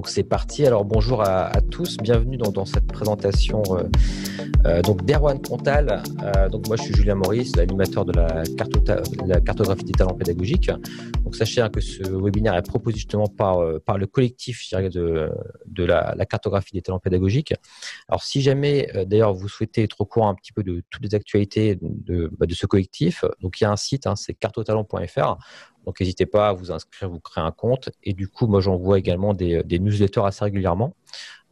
donc c'est parti. Alors bonjour à, tous, bienvenue dans, cette présentation euh, euh, donc d'Erwan Contal. Euh, donc moi je suis Julien Maurice, l'animateur de la, cartographie des talents pédagogiques. Donc sachez hein, que ce webinaire est proposé justement par, le collectif de, la, cartographie des talents pédagogiques. Alors si jamais d'ailleurs vous souhaitez être au courant un petit peu de toutes les actualités de, bah, ce collectif, donc il y a un site, hein, c'est cartotalent.fr. Donc n'hésitez pas à vous inscrire, vous créer un compte. Et du coup, moi j'envoie également des, newsletters assez régulièrement.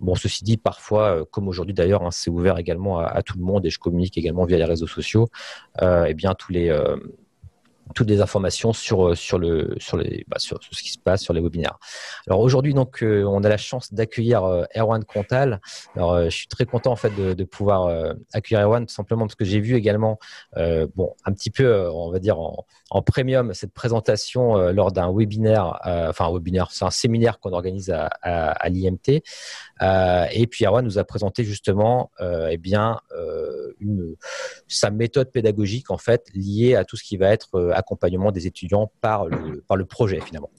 Bon, ceci dit, parfois, euh, comme aujourd'hui d'ailleurs, hein, c'est ouvert également à, tout le monde et je communique également via les réseaux sociaux. Euh, eh bien, tous les euh, toutes les informations sur sur le sur les bah, sur, ce qui se passe sur les webinaires. Alors aujourd'hui donc on a la chance d'accueillir Erwan Contal. Alors je suis très content en fait de, pouvoir accueillir Erwan tout simplement parce que j'ai vu également bon un petit peu on va dire en, premium cette présentation euh, lors d'un webinaire, euh, enfin un webinaire, c'est un séminaire qu'on organise à, l'IMT. Euh, et puis Erwan nous a présenté justement eh bien, sa méthode pédagogique en fait liée à tout ce qui va être accompagnement des étudiants par le, projet finalement.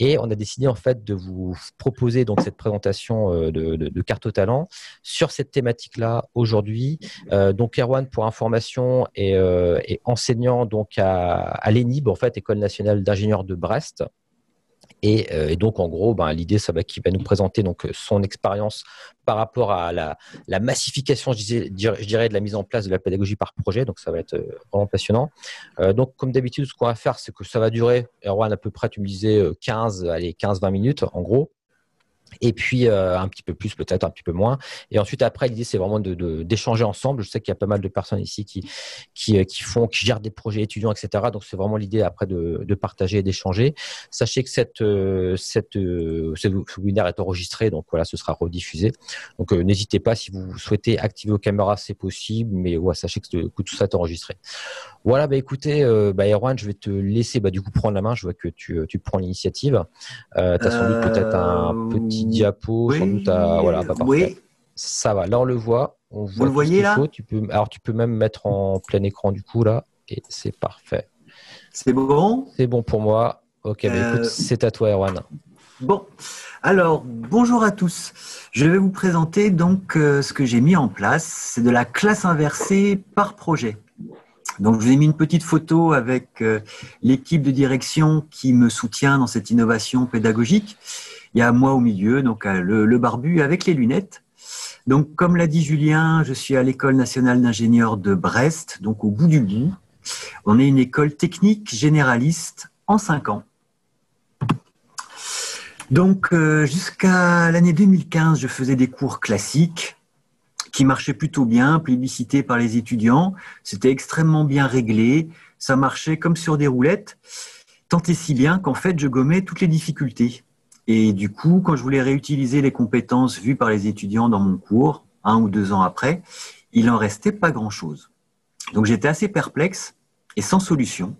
Et on a décidé en fait de vous proposer donc cette présentation euh, de, de, carte au talent sur cette thématique-là aujourd'hui. Euh, donc Erwan, pour information, est, euh, enseignant donc à, à l'ENIB, en fait, École nationale d'ingénieurs de Brest. Et, donc, en gros, ben, l'idée, ça va qu'il va nous présenter donc son expérience par rapport à la, massification, je, dirais, de la mise en place de la pédagogie par projet. Donc, ça va être euh, vraiment passionnant. Euh, donc, comme d'habitude, ce qu'on va faire, c'est que ça va durer, Erwan, à peu près, tu me disais 15, euh, allez, 15-20 minutes, en gros et puis euh, un petit peu plus peut-être un petit peu moins. Et ensuite après l'idée c'est vraiment de d'échanger ensemble. Je sais qu'il y a pas mal de personnes ici qui qui, euh, qui font qui gèrent des projets étudiants etc donc c'est vraiment l'idée après de, de partager et d'échanger. Sachez que cette euh, cette ce webinaire est enregistré. Donc voilà ce sera rediffusé. Donc n'hésitez pas si vous souhaitez activer vos caméras c'est possible. Mais ouais sachez que, tout ça est enregistré. Voilà bah écoutez bah Erwan je vais te laisser bah du coup prendre la main. Je vois que tu, tu prends l'initiative. Euh, tu as sans doute peut-être un petit diapo, sans doute voilà, pas parfait. Ça va, là on le voit. On voit Vous le voyez là tu peux, Alors tu peux même mettre en plein écran du coup là, et c'est parfait. C'est bon? C'est bon pour moi. Ok, bah, écoute, euh, c'est à toi Erwan. Bon, alors bonjour à tous. Je vais vous présenter donc euh, ce que j'ai mis en place. C'est de la classe inversée par projet. Donc, je vous ai mis une petite photo avec euh, l'équipe de direction qui me soutient dans cette innovation pédagogique. Il y a moi au milieu, donc euh, le, barbu avec les lunettes. Donc, comme l'a dit Julien, je suis à l'école nationale d'ingénieurs de Brest, donc au bout du bout. On est une école technique généraliste en cinq ans. Donc, euh, jusqu'à l'année 2015, je faisais des cours classiques qui marchaient plutôt bien, plébiscités par les étudiants. C'était extrêmement bien réglé. Ça marchait comme sur des roulettes. Tant et si bien qu'en fait, je gommais toutes les difficultés. Et du coup, quand je voulais réutiliser les compétences vues par les étudiants dans mon cours, un ou deux ans après, il en restait pas grand-chose. Donc j'étais assez perplexe et sans solution,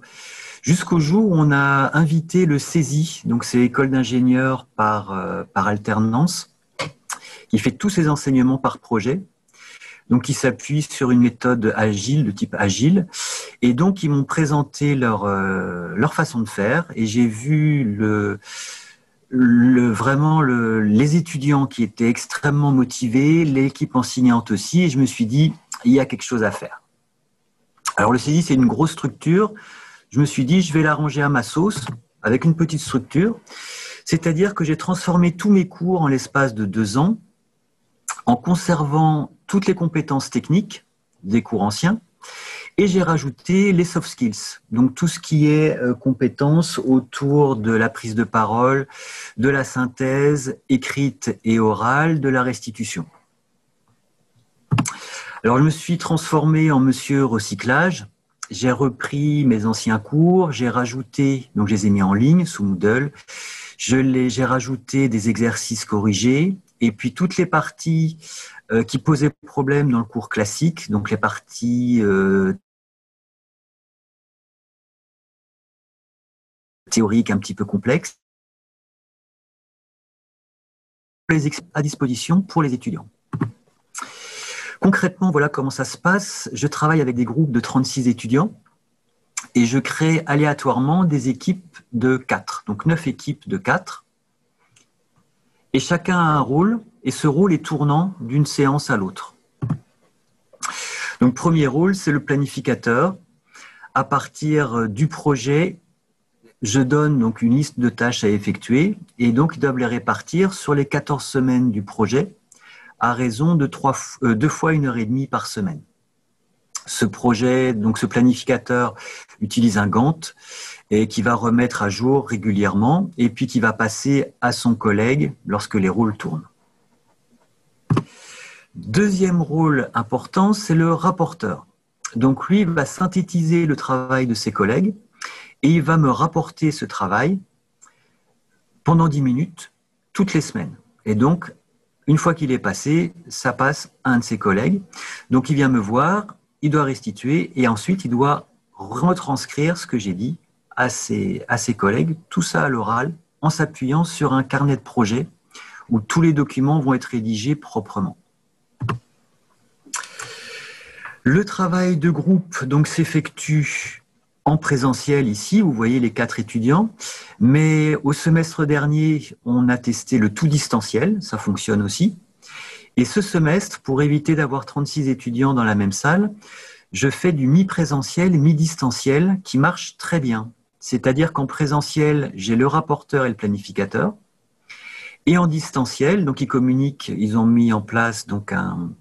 jusqu'au jour où on a invité le CESI, donc c'est l'école d'ingénieurs par, euh, par alternance, qui fait tous ses enseignements par projet. Donc, ils s'appuient sur une méthode agile, de type agile. Et donc, ils m'ont présenté leur, euh, leur façon de faire. Et j'ai vu le, le, vraiment le, les étudiants qui étaient extrêmement motivés, l'équipe enseignante aussi, et je me suis dit, il y a quelque chose à faire. Alors le CEDI, c'est une grosse structure. Je me suis dit, je vais l'arranger à ma sauce, avec une petite structure. C'est-à-dire que j'ai transformé tous mes cours en l'espace de deux ans, en conservant toutes les compétences techniques des cours anciens, et j'ai rajouté les soft skills, donc tout ce qui est euh, compétences autour de la prise de parole, de la synthèse écrite et orale, de la restitution. Alors je me suis transformé en monsieur recyclage. J'ai repris mes anciens cours, j'ai rajouté, donc je les ai mis en ligne sous Moodle. j'ai rajouté des exercices corrigés et puis toutes les parties euh, qui posaient problème dans le cours classique, donc les parties euh, théorique un petit peu complexe, à disposition pour les étudiants. Concrètement, voilà comment ça se passe. Je travaille avec des groupes de 36 étudiants et je crée aléatoirement des équipes de 4, donc 9 équipes de 4. Et chacun a un rôle, et ce rôle est tournant d'une séance à l'autre. Donc, premier rôle, c'est le planificateur. À partir du projet, je donne donc une liste de tâches à effectuer et donc ils doivent les répartir sur les 14 semaines du projet à raison de euh, deux fois une heure et demie par semaine. Ce projet, donc ce planificateur, utilise un Gantt et qui va remettre à jour régulièrement et puis qui va passer à son collègue lorsque les rôles tournent. Deuxième rôle important, c'est le rapporteur. Donc lui va synthétiser le travail de ses collègues et il va me rapporter ce travail pendant 10 minutes toutes les semaines. Et donc, une fois qu'il est passé, ça passe à un de ses collègues. Donc il vient me voir, il doit restituer et ensuite il doit retranscrire ce que j'ai dit à ses, à ses collègues, tout ça à l'oral, en s'appuyant sur un carnet de projet où tous les documents vont être rédigés proprement. Le travail de groupe donc s'effectue en présentiel ici, vous voyez les quatre étudiants, mais au semestre dernier, on a testé le tout distanciel, ça fonctionne aussi. Et ce semestre, pour éviter d'avoir 36 étudiants dans la même salle, je fais du mi-présentiel, mi-distanciel qui marche très bien. C'est-à-dire qu'en présentiel, j'ai le rapporteur et le planificateur. Et en distanciel, donc ils communiquent, ils ont mis en place donc un,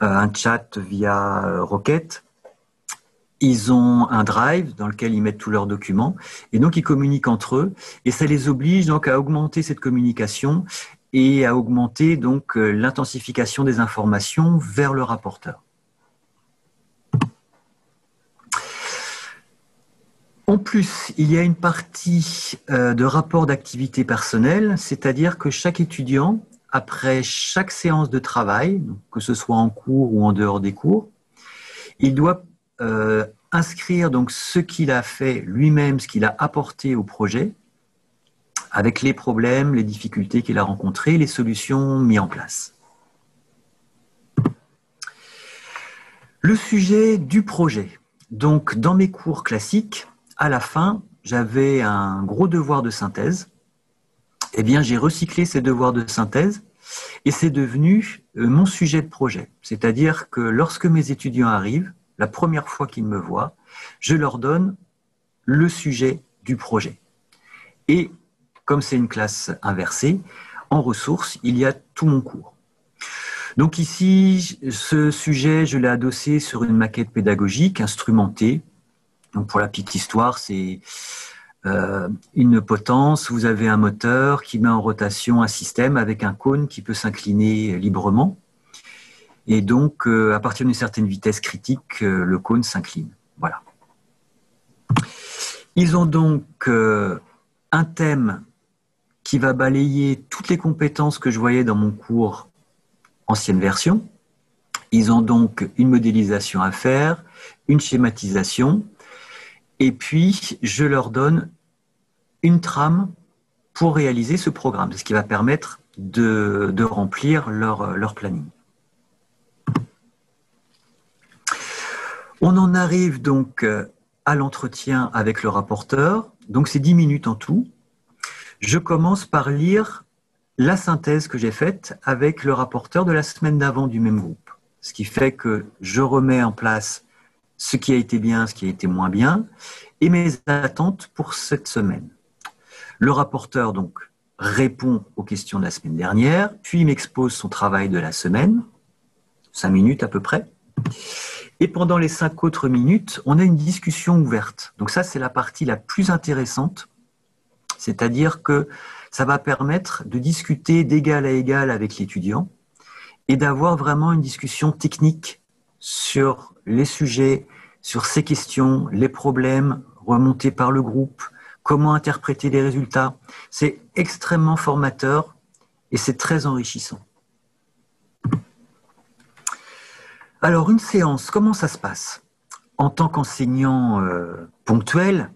un chat via Rocket ils ont un drive dans lequel ils mettent tous leurs documents et donc ils communiquent entre eux et ça les oblige donc à augmenter cette communication et à augmenter donc euh, l'intensification des informations vers le rapporteur. En plus, il y a une partie euh, de rapport d'activité personnelle, c'est-à-dire que chaque étudiant, après chaque séance de travail, que ce soit en cours ou en dehors des cours, il doit euh, inscrire donc ce qu'il a fait lui-même, ce qu'il a apporté au projet, avec les problèmes, les difficultés qu'il a rencontrées, les solutions mises en place. Le sujet du projet. Donc, dans mes cours classiques, à la fin, j'avais un gros devoir de synthèse. Eh bien, j'ai recyclé ces devoirs de synthèse et c'est devenu euh, mon sujet de projet. C'est-à-dire que lorsque mes étudiants arrivent, la première fois qu'ils me voient, je leur donne le sujet du projet. Et comme c'est une classe inversée, en ressources, il y a tout mon cours. Donc ici, ce sujet, je l'ai adossé sur une maquette pédagogique instrumentée. Donc pour la petite histoire, c'est une potence, vous avez un moteur qui met en rotation un système avec un cône qui peut s'incliner librement. Et donc, euh, à partir d'une certaine vitesse critique, euh, le cône s'incline. Voilà. Ils ont donc euh, un thème qui va balayer toutes les compétences que je voyais dans mon cours ancienne version. Ils ont donc une modélisation à faire, une schématisation, et puis je leur donne une trame pour réaliser ce programme, ce qui va permettre de, remplir leur planning. On en arrive donc euh, à l'entretien avec le rapporteur. Donc c'est dix minutes en tout. Je commence par lire la synthèse que j'ai faite avec le rapporteur de la semaine d'avant du même groupe. Ce qui fait que je remets en place ce qui a été bien, ce qui a été moins bien, et mes attentes pour cette semaine. Le rapporteur donc répond aux questions de la semaine dernière, puis m'expose son travail de la semaine, cinq minutes à peu près. Et pendant les cinq autres minutes, on a une discussion ouverte. Donc ça, c'est la partie la plus intéressante. C'est-à-dire que ça va permettre de discuter d'égal à égal avec l'étudiant et d'avoir vraiment une discussion technique sur les sujets, sur ces questions, les problèmes remontés par le groupe, comment interpréter les résultats. C'est extrêmement formateur et c'est très enrichissant. Alors, une séance, comment ça se passe? En tant qu'enseignant euh, ponctuel,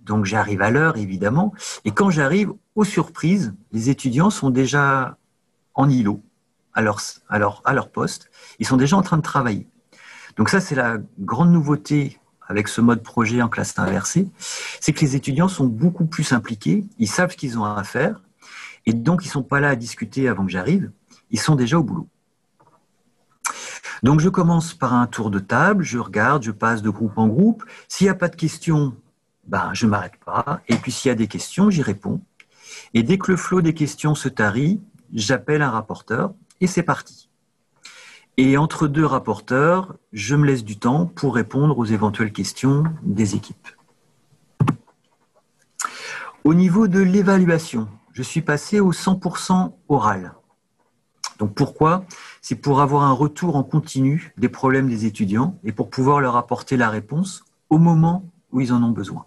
donc j'arrive à l'heure évidemment, et quand j'arrive, aux surprises, les étudiants sont déjà en îlot, à leur, à, à leur poste, ils sont déjà en train de travailler. Donc ça, c'est la grande nouveauté avec ce mode projet en classe inversée, c'est que les étudiants sont beaucoup plus impliqués, ils savent ce qu'ils ont à faire, Et donc, ils ne sont pas là à discuter avant que j'arrive, ils sont déjà au boulot. Donc, je commence par un tour de table, je regarde, je passe de groupe en groupe. S'il n'y a pas de questions, ben, je ne m'arrête pas. Et puis, s'il y a des questions, j'y réponds. Et dès que le flot des questions se tarit, j'appelle un rapporteur et c'est parti. Et entre deux rapporteurs, je me laisse du temps pour répondre aux éventuelles questions des équipes. Au niveau de l'évaluation, je suis passé au 100% oral. Donc pourquoi? C'est pour avoir un retour en continu des problèmes des étudiants et pour pouvoir leur apporter la réponse au moment où ils en ont besoin.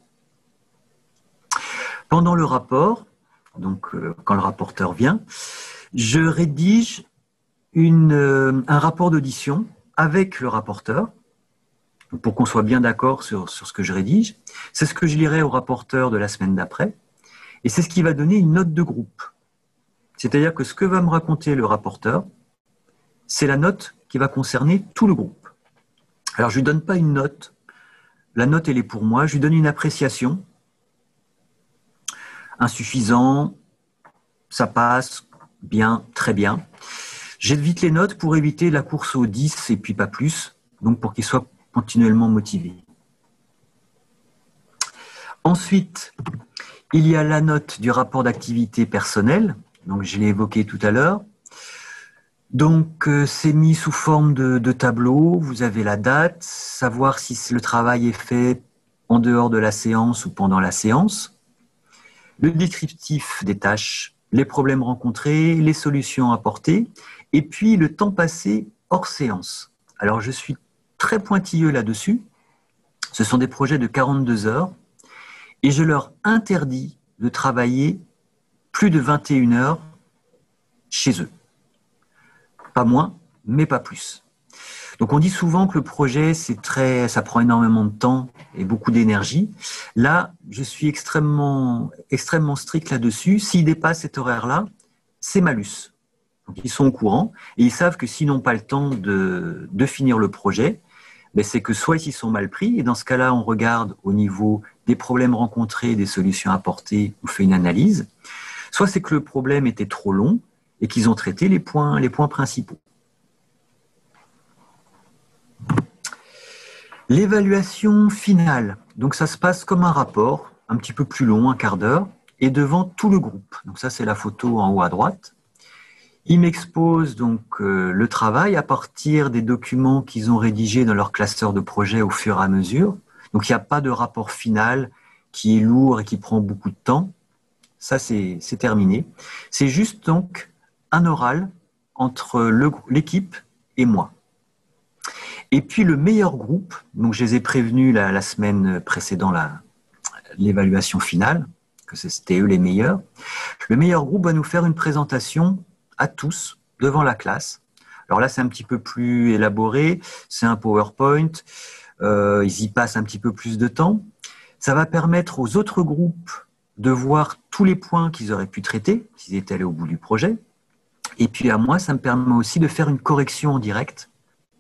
Pendant le rapport, donc euh, quand le rapporteur vient, je rédige euh, un rapport d'audition avec le rapporteur pour qu'on soit bien d'accord sur, sur, ce que je rédige. C'est ce que je lirai au rapporteur de la semaine d'après. Et c'est ce qui va donner une note de groupe. C'est-à-dire que ce que va me raconter le rapporteur, c'est la note qui va concerner tout le groupe. Alors je ne lui donne pas une note. La note, elle est pour moi. Je lui donne une appréciation. Insuffisant, ça passe, bien, très bien. J'évite les notes pour éviter la course aux 10 et puis pas plus, donc pour qu'il soit continuellement motivé. Ensuite, il y a la note du rapport d'activité personnelle, donc je l'ai évoqué tout à l'heure. Donc euh, c'est mis sous forme de, tableau, vous avez la date, savoir si le travail est fait en dehors de la séance ou pendant la séance, le descriptif des tâches, les problèmes rencontrés, les solutions apportées, et puis le temps passé hors séance. Alors je suis très pointilleux là-dessus, ce sont des projets de 42 heures, et je leur interdis de travailler plus de 21 heures chez eux. Pas moins, mais pas plus. Donc on dit souvent que le projet, c'est très, ça prend énormément de temps et beaucoup d'énergie. Là, je suis extrêmement, extrêmement strict là-dessus. S'ils dépassent cet horaire-là, c'est malus. Ils sont au courant et ils savent que s'ils n'ont pas le temps de, finir le projet, ben c'est que soit ils s'y sont mal pris, et dans ce cas-là, on regarde au niveau des problèmes rencontrés, des solutions apportées, ou fait une analyse, soit c'est que le problème était trop long et qu'ils ont traité les points, les points principaux. L'évaluation finale, donc ça se passe comme un rapport, un petit peu plus long, un quart d'heure, et devant tout le groupe. Donc ça c'est la photo en haut à droite. Ils m'exposent donc euh, le travail à partir des documents qu'ils ont rédigés dans leur classeur de projet au fur et à mesure. Donc il n'y a pas de rapport final qui est lourd et qui prend beaucoup de temps. Ça, c'est terminé. C'est juste donc un oral entre l'équipe et moi. Et puis le meilleur groupe, donc je les ai prévenus la, semaine précédant l'évaluation finale, que c'était eux les meilleurs. Le meilleur groupe va nous faire une présentation à tous devant la classe. Alors là, c'est un petit peu plus élaboré, c'est un PowerPoint. Euh, ils y passent un petit peu plus de temps. Ça va permettre aux autres groupes de voir tous les points qu'ils auraient pu traiter s'ils étaient allés au bout du projet. Et puis à moi, ça me permet aussi de faire une correction en direct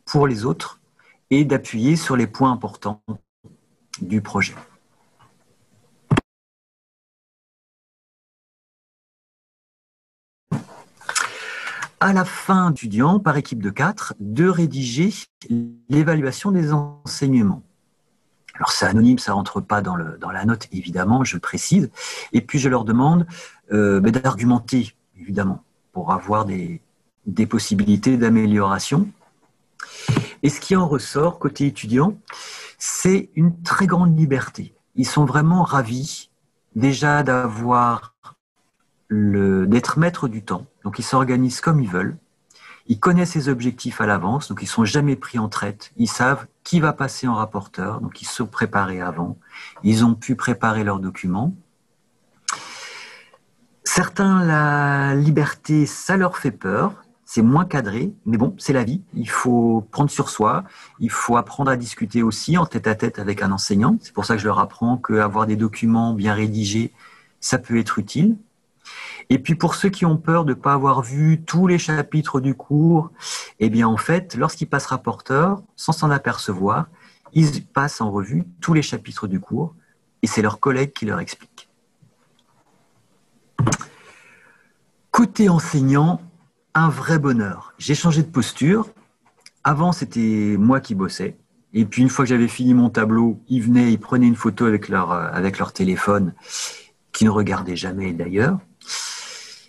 pour les autres et d'appuyer sur les points importants du projet. À la fin étudiant, par équipe de quatre, de rédiger l'évaluation des enseignements. Alors c'est anonyme, ça rentre pas dans, la note, évidemment, je précise. Et puis je leur demande euh, ben, d'argumenter, évidemment, pour avoir des, des possibilités d'amélioration. Et ce qui en ressort côté étudiant, c'est une très grande liberté. Ils sont vraiment ravis déjà d'avoir d'être maître du temps. Donc ils s'organisent comme ils veulent. Ils connaissent ses objectifs à l'avance, donc ils sont jamais pris en traite. Ils savent qui va passer en rapporteur, donc ils sont préparés avant. Ils ont pu préparer leurs documents. Certains, la liberté, ça leur fait peur. C'est moins cadré, mais bon, c'est la vie. Il faut prendre sur soi. Il faut apprendre à discuter aussi en tête à tête avec un enseignant. C'est pour ça que je leur apprends qu'avoir des documents bien rédigés, ça peut être utile. Et puis pour ceux qui ont peur de ne pas avoir vu tous les chapitres du cours, eh bien en fait, lorsqu'ils passent rapporteur, sans s'en apercevoir, ils passent en revue tous les chapitres du cours et c'est leur collègue qui leur explique. Côté enseignant, un vrai bonheur. J'ai changé de posture. Avant, c'était moi qui bossais. Et puis, une fois que j'avais fini mon tableau, ils venaient, ils prenaient une photo avec leur, euh, avec leur téléphone, qui ne regardaient jamais d'ailleurs.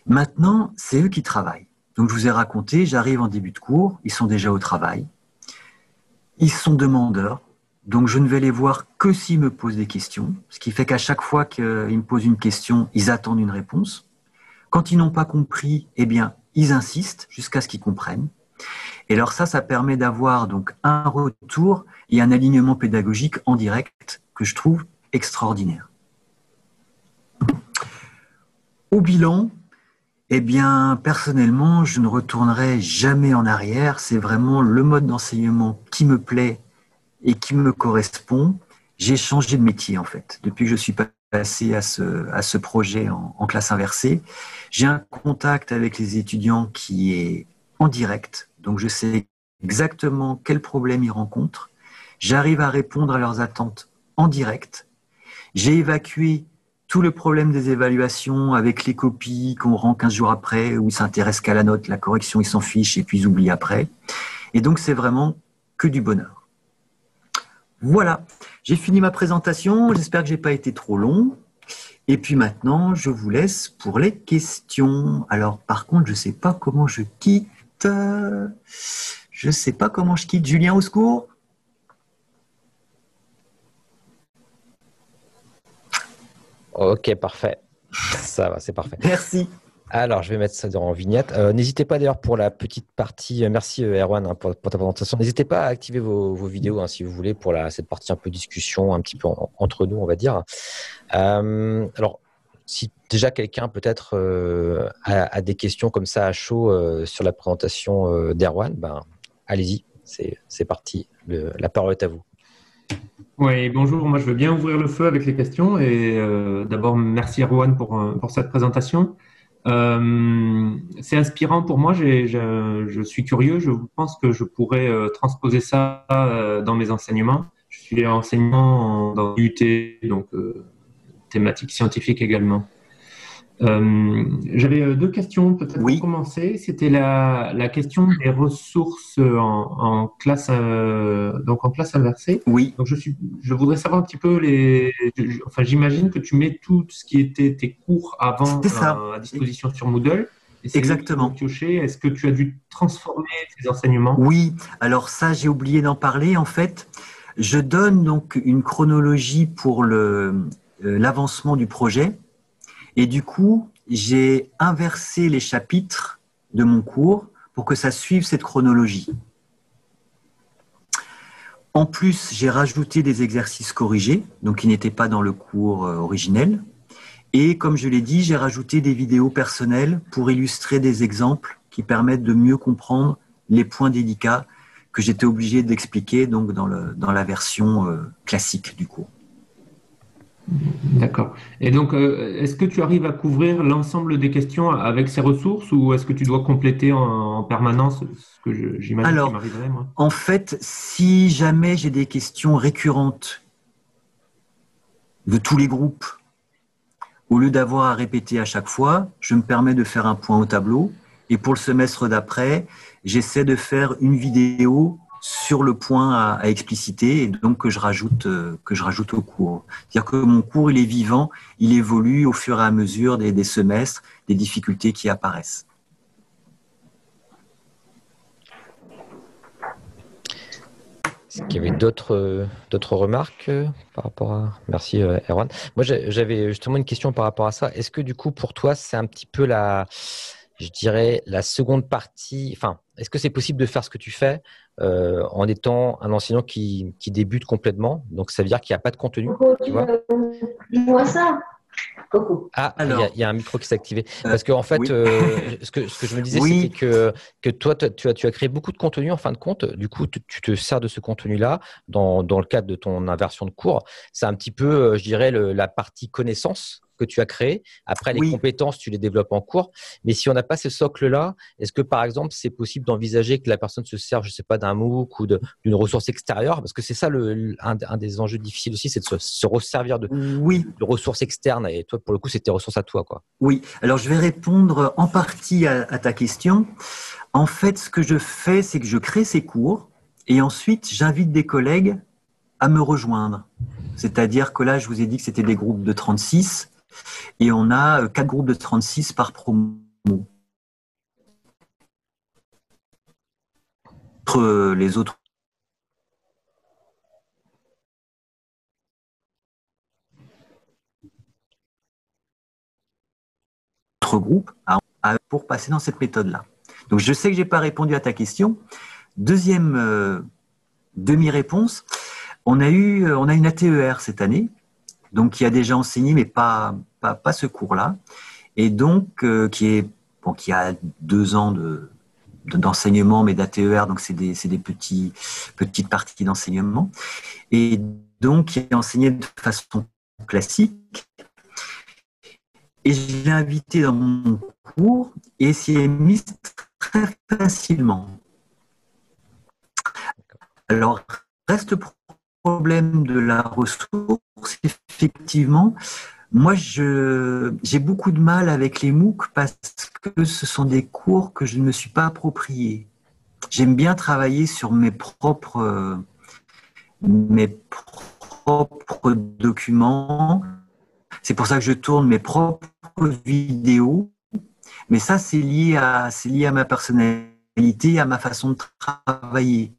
Maintenant, c'est eux qui travaillent. Donc, je vous ai raconté, j'arrive en début de cours, ils sont déjà au travail. Ils sont demandeurs. Donc, je ne vais les voir que s'ils me posent des questions. Ce qui fait qu'à chaque fois qu'ils me posent une question, ils attendent une réponse. Quand ils n'ont pas compris, eh bien, ils insistent jusqu'à ce qu'ils comprennent. Et alors ça, ça permet d'avoir donc un retour et un alignement pédagogique en direct que je trouve extraordinaire. Au bilan, eh bien, personnellement, je ne retournerai jamais en arrière. C'est vraiment le mode d'enseignement qui me plaît et qui me correspond. J'ai changé de métier, en fait, depuis que je suis passé à ce, à ce projet en classe inversée. J'ai un contact avec les étudiants qui est en direct, donc je sais exactement quels problèmes ils rencontrent. J'arrive à répondre à leurs attentes en direct. J'ai évacué tout le problème des évaluations avec les copies qu'on rend 15 jours après, où ils s'intéressent qu'à la note, la correction, ils s'en fichent et puis ils oublient après. Et donc c'est vraiment que du bonheur. Voilà, j'ai fini ma présentation, j'espère que je n'ai pas été trop long. Et puis maintenant, je vous laisse pour les questions. Alors, par contre, je ne sais pas comment je quitte. Je sais pas comment je quitte. Julien, au secours? Ok, parfait. Ça va, c'est parfait. Merci. Alors, je vais mettre ça en vignette. Euh, n'hésitez pas d'ailleurs pour la petite partie. Euh, merci euh, Erwan hein, pour, ta présentation. N'hésitez pas à activer vos, vidéos hein, si vous voulez pour la, cette partie un peu discussion, un petit peu entre nous, on va dire. alors, si déjà quelqu'un peut-être a, des questions comme ça à chaud sur la présentation d'Erwan, ben, allez-y, c'est parti. la parole est à vous. Oui, bonjour. Moi, je veux bien ouvrir le feu avec les questions. Et d'abord, merci Erwan pour, pour cette présentation. Euh, c'est inspirant pour moi. je suis curieux. Je pense que je pourrais euh, transposer ça euh, dans mes enseignements. Je suis enseignant dans l'UT, donc thématique scientifique également. Euh, J'avais euh, deux questions peut-être pour commencer. C'était la, la, question des ressources en, en classe euh, donc en classe inversée. Oui. Donc je suis, je voudrais savoir un petit peu les. Enfin, j'imagine que tu mets tout ce qui était tes cours avant euh, à disposition sur Moodle. Exactement. Est-ce que tu as dû transformer tes enseignements? Oui. Alors ça, j'ai oublié d'en parler. En fait, je donne donc une chronologie pour le l'avancement du projet et du coup, j'ai inversé les chapitres de mon cours pour que ça suive cette chronologie. En plus, j'ai rajouté des exercices corrigés, donc qui n'étaient pas dans le cours euh, originel. Et comme je l'ai dit, j'ai rajouté des vidéos personnelles pour illustrer des exemples qui permettent de mieux comprendre les points délicats que j'étais obligé d'expliquer donc dans, la version euh, classique du cours. D'accord. Et donc, euh, est-ce que tu arrives à couvrir l'ensemble des questions avec ces ressources ou est-ce que tu dois compléter en, permanence ce que j'imagine qui m'arriverait moi? En fait, si jamais j'ai des questions récurrentes de tous les groupes, au lieu d'avoir à répéter à chaque fois, je me permets de faire un point au tableau. Et pour le semestre d'après, j'essaie de faire une vidéo sur le point à, expliciter et donc que je rajoute euh, que je rajoute au cours. C'est-à-dire que mon cours il est vivant, il évolue au fur et à mesure des, semestres, des difficultés qui apparaissent. Est-ce qu'il y avait d'autres d'autres remarques euh, par rapport à Merci euh, Erwan. Moi j'avais justement une question par rapport à ça. Est-ce que du coup pour toi c'est un petit peu la je dirais la seconde partie, enfin, est-ce que c'est possible de faire ce que tu fais euh, en étant un enseignant qui, qui débute complètement Donc, ça veut dire qu'il n'y a pas de contenu. tu vois, vois ça Ah, il y, a un micro qui s'est activé. Euh, Parce qu'en en fait, euh, ce, que, ce, que, je me disais, c'est que, que toi, tu as, tu as créé beaucoup de contenu en fin de compte. Du coup, tu, te sers de ce contenu-là dans, dans, le cadre de ton inversion de cours. C'est un petit peu, je dirais, la partie connaissance que tu as créé. Après, les compétences, tu les développes en cours. Mais si on n'a pas ce socle-là, est-ce que par exemple, c'est possible d'envisager que la personne se serve, je sais pas, d'un MOOC ou d'une ressource extérieure? Parce que c'est ça le, un, des enjeux difficiles aussi, c'est de se, se resservir de, oui. de ressources externes. Et toi, pour le coup, c'est tes ressources à toi, quoi. Oui. Alors, je vais répondre en partie à, à ta question. En fait, ce que je fais, c'est que je crée ces cours et ensuite, j'invite des collègues à me rejoindre. C'est-à-dire que là, je vous ai dit que c'était des groupes de 36 et on a euh, quatre groupes de 36 par promo. Entre les autres groupes pour passer dans cette méthode-là. Donc je sais que je n'ai pas répondu à ta question. Deuxième euh, demi-réponse, on a eu euh, on a une ATER cette année, donc qui a déjà enseigné, mais pas pas, ce cours-là, et donc euh, qui est bon, qui a deux ans de d'enseignement, mais d'ATER, donc c'est des, des petits, petites parties d'enseignement, et donc qui est enseigné de façon classique. Et je l'ai invité dans mon cours et s'y est mis très facilement. Alors, reste problème de la ressource, effectivement. Moi, j'ai beaucoup de mal avec les MOOC parce que ce sont des cours que je ne me suis pas appropriés. J'aime bien travailler sur mes propres, mes propres documents. C'est pour ça que je tourne mes propres vidéos. Mais ça, c'est lié lié à ma personnalité, à ma façon de travailler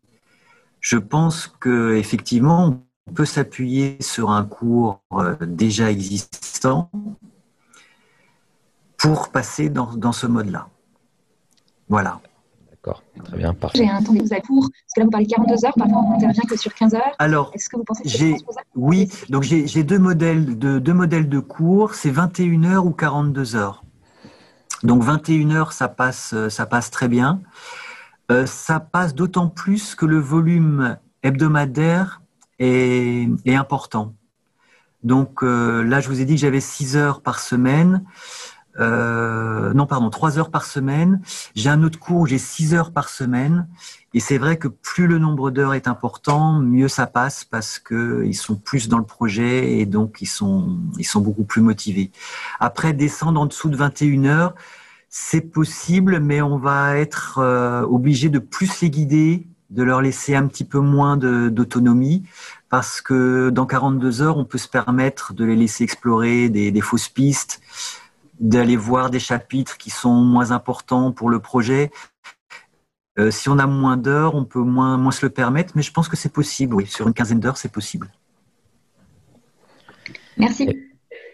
je pense qu'effectivement, on peut s'appuyer sur un cours euh, déjà existant pour passer dans, ce mode-là. Voilà. D'accord, très bien, parfait. J'ai un temps de cours, parce que là vous parlez 42 heures, parfois on n'intervient que sur 15 heures. Alors, est-ce que vous pensez que c'est Oui, donc j'ai deux modèles de, deux modèles de cours, c'est 21 heures ou 42 heures. Donc 21 heures, ça passe, ça passe très bien. Euh, ça passe d'autant plus que le volume hebdomadaire est, important. Donc euh, là, je vous ai dit que j'avais 6 heures par semaine. Euh, non, pardon, 3 heures par semaine. J'ai un autre cours où j'ai 6 heures par semaine. Et c'est vrai que plus le nombre d'heures est important, mieux ça passe parce qu'ils sont plus dans le projet et donc ils sont, ils sont beaucoup plus motivés. Après, descendre en dessous de 21 heures, c'est possible, mais on va être euh, obligé de plus les guider, de leur laisser un petit peu moins d'autonomie, parce que dans 42 heures, on peut se permettre de les laisser explorer des, fausses pistes, d'aller voir des chapitres qui sont moins importants pour le projet. Euh, si on a moins d'heures, on peut moins, moins se le permettre, mais je pense que c'est possible, oui, sur une quinzaine d'heures, c'est possible. Merci.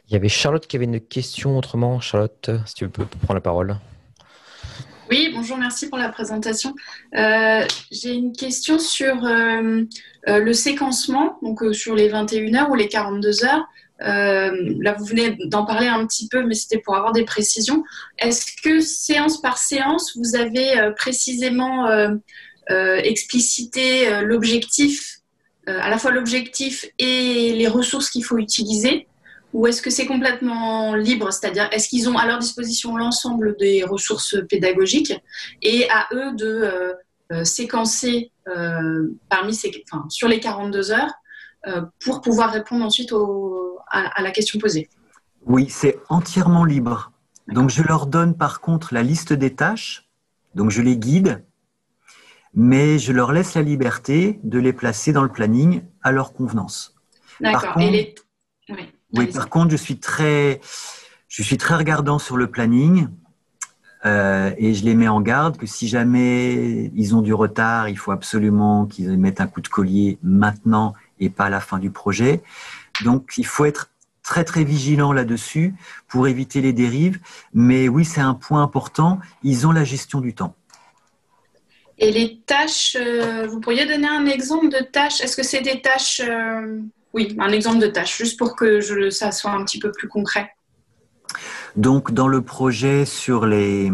Il y avait Charlotte qui avait une question autrement. Charlotte, si tu peux prendre la parole. Oui, bonjour, merci pour la présentation. Euh, j'ai une question sur euh, euh, le séquencement, donc sur les 21 heures ou les 42 heures. là, vous venez d'en parler un petit peu, mais c'était pour avoir des précisions. Est-ce que séance par séance, vous avez précisément explicité l'objectif, à la fois l'objectif et les ressources qu'il faut utiliser? Ou est-ce que c'est complètement libre? C'est-à-dire, est-ce qu'ils ont à leur disposition l'ensemble des ressources pédagogiques et à eux de euh, euh, séquencer euh, parmi ces, enfin, sur les 42 heures pour pouvoir répondre ensuite à, la question posée? Oui, c'est entièrement libre. Donc, je leur donne par contre la liste des tâches, donc je les guide, mais je leur laisse la liberté de les placer dans le planning à leur convenance. D'accord. Et les... oui. Oui, par contre, je suis très, je suis très regardant sur le planning euh, et je les mets en garde que si jamais ils ont du retard, il faut absolument qu'ils mettent un coup de collier maintenant et pas à la fin du projet. Donc, il faut être très très vigilant là-dessus pour éviter les dérives. Mais oui, c'est un point important. Ils ont la gestion du temps. Et les tâches, euh, vous pourriez donner un exemple de tâches? Est-ce que c'est des tâches euh, oui, un exemple de tâche, juste pour que je, ça soit un petit peu plus concret. Donc, dans le projet sur les,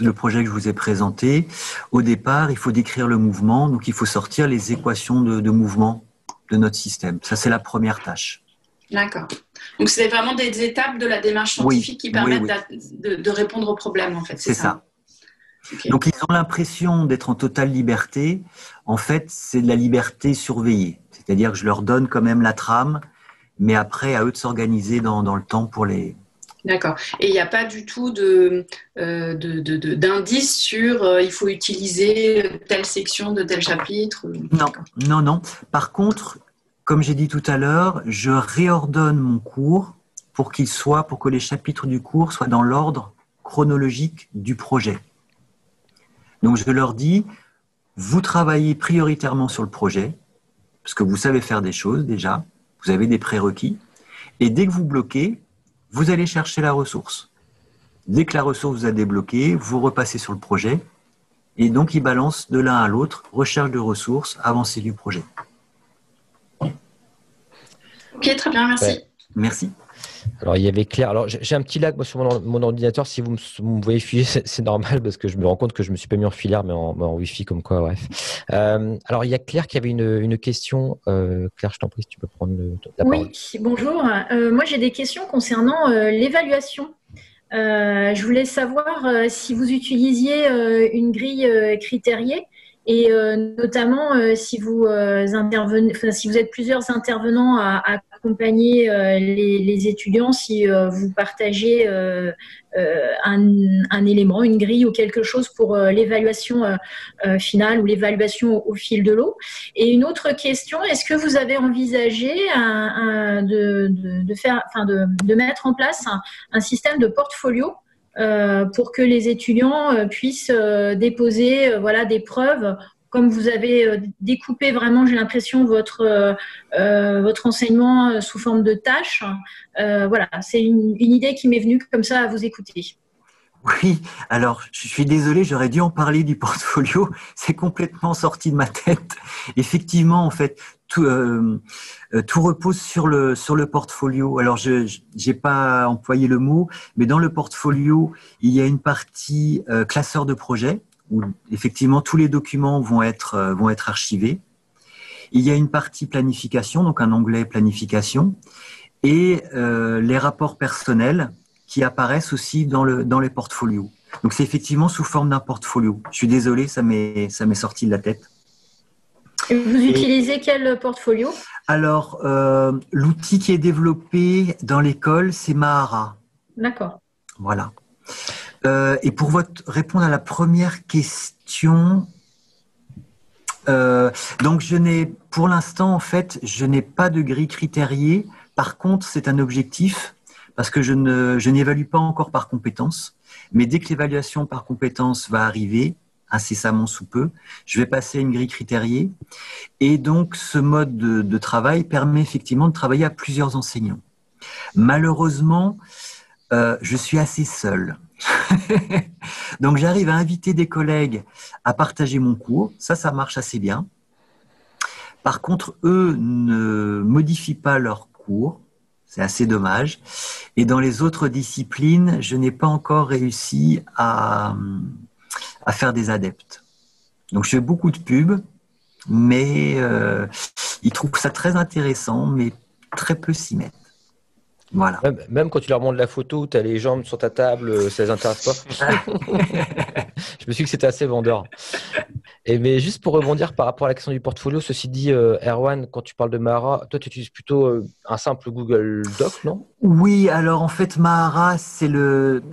le projet que je vous ai présenté, au départ, il faut décrire le mouvement. Donc, il faut sortir les équations de, mouvement de notre système. Ça, c'est la première tâche. D'accord. Donc, c'est vraiment des étapes de la démarche scientifique qui permettent De, de, répondre aux problèmes, en fait. C'est ça. Donc, ils ont l'impression d'être en totale liberté. En fait, c'est de la liberté surveillée. C'est-à-dire que je leur donne quand même la trame, mais après, à eux de s'organiser dans, dans le temps pour les, D'accord. Et il n'y a pas du tout de, euh, d'indice sur euh, il faut utiliser telle section de tel chapitre Non, non, non. Par contre, comme j'ai dit tout à l'heure, je réordonne mon cours pour qu'il soit, pour que les chapitres du cours soient dans l'ordre chronologique du projet. Donc je leur dis, vous travaillez prioritairement sur le projet, parce que vous savez faire des choses déjà, vous avez des prérequis, et dès que vous bloquez, vous allez chercher la ressource. Dès que la ressource vous a débloqué, vous repassez sur le projet, et donc il balance de l'un à l'autre, recherche de ressources, avancée du projet. Ok, très bien, merci. Merci. Alors, il y avait Claire. Alors, j'ai un petit lag sur mon, ordinateur. Si vous me, voyez filer, c'est normal parce que je me rends compte que je me suis pas mis en filaire, mais en, Wi-Fi, comme quoi, bref. Euh, alors, il y a Claire qui avait une, question. Euh, Claire, je t'en prie, si tu peux prendre la parole. Oui, bonjour. Euh, moi, j'ai des questions concernant l'évaluation. je voulais savoir si vous utilisiez une grille critériée et notamment si vous intervenez, si vous êtes plusieurs intervenants à, à accompagner euh, les, étudiants si euh, vous partagez euh, un, élément, une grille ou quelque chose pour l'évaluation finale ou l'évaluation au, fil de l'eau. Et une autre question, est-ce que vous avez envisagé de, faire, enfin de, mettre en place un, système de portfolio pour que les étudiants puissent déposer voilà, des preuves comme vous avez euh, découpé vraiment, j'ai l'impression, votre, euh, euh, votre enseignement sous forme de tâches. voilà, c'est une, idée qui m'est venue comme ça à vous écouter. Oui, alors je suis désolé, j'aurais dû en parler du portfolio. C'est complètement sorti de ma tête. Effectivement, en fait, tout, tout repose sur le sur le portfolio. Alors je n'ai pas employé le mot, mais dans le portfolio, il y a une partie classeur de projet où effectivement tous les documents vont être, euh, vont être archivés. Il y a une partie planification, donc un onglet planification, et euh, les rapports personnels qui apparaissent aussi dans, le, dans les portfolios. Donc c'est effectivement sous forme d'un portfolio. Je suis désolé, ça m'est sorti de la tête. vous utilisez quel portfolio? Alors, euh, l'outil qui est développé dans l'école, c'est Mahara. D'accord. Voilà. Euh, et pour votre, répondre à la première question, euh, donc je n'ai, pour l'instant en fait, je n'ai pas de grille critériée. Par contre, c'est un objectif parce que je ne, je n'évalue pas encore par compétence. Mais dès que l'évaluation par compétence va arriver, incessamment sous peu, je vais passer à une grille critériée. Et donc, ce mode de, travail permet effectivement de travailler à plusieurs enseignants. Malheureusement, euh, je suis assez seul. Donc j'arrive à inviter des collègues à partager mon cours. Ça, ça marche assez bien. Par contre, eux ne modifient pas leur cours. C'est assez dommage. Et dans les autres disciplines, je n'ai pas encore réussi à, à, faire des adeptes. Donc je fais beaucoup de pubs, mais euh, ils trouvent ça très intéressant, mais très peu s'y mettent. Même, quand tu leur montres la photo, tu as les jambes sur ta table, euh, ça les intéresse pas. je me suis dit que c'était assez vendeur. Et mais juste pour rebondir par rapport à la question du portfolio, ceci dit, euh, Erwan, quand tu parles de Mahara, toi tu utilises plutôt euh, un simple Google Doc, non? Oui, alors en fait Mahara, c'est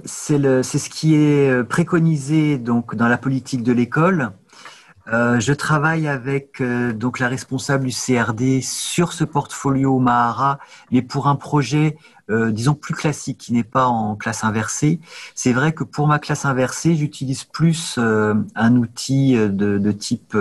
c'est ce qui est préconisé donc dans la politique de l'école. Je travaille avec donc la responsable du CRD sur ce portfolio Mahara, mais pour un projet euh, disons plus classique, qui n'est pas en classe inversée. C'est vrai que pour ma classe inversée, j'utilise plus euh, un outil euh, de, type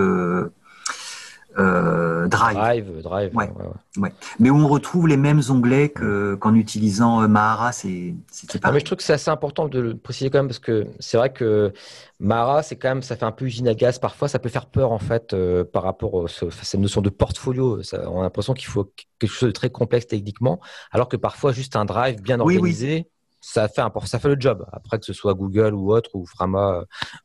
Drive. Drive, Drive. Ouais, ouais. Mais où on retrouve les mêmes onglets qu'en utilisant Mahara, c'est pas. Ah, mais je trouve que c'est assez important de le préciser quand même parce que c'est vrai que Mahara, c'est quand même, ça fait un peu usine à gaz parfois, ça peut faire peur en fait par rapport à cette notion de portfolio. on a l'impression qu'il faut quelque chose de très complexe techniquement, alors que parfois juste un drive bien organisé ça fait ça fait le job. Après que ce soit Google ou autre ou Frama,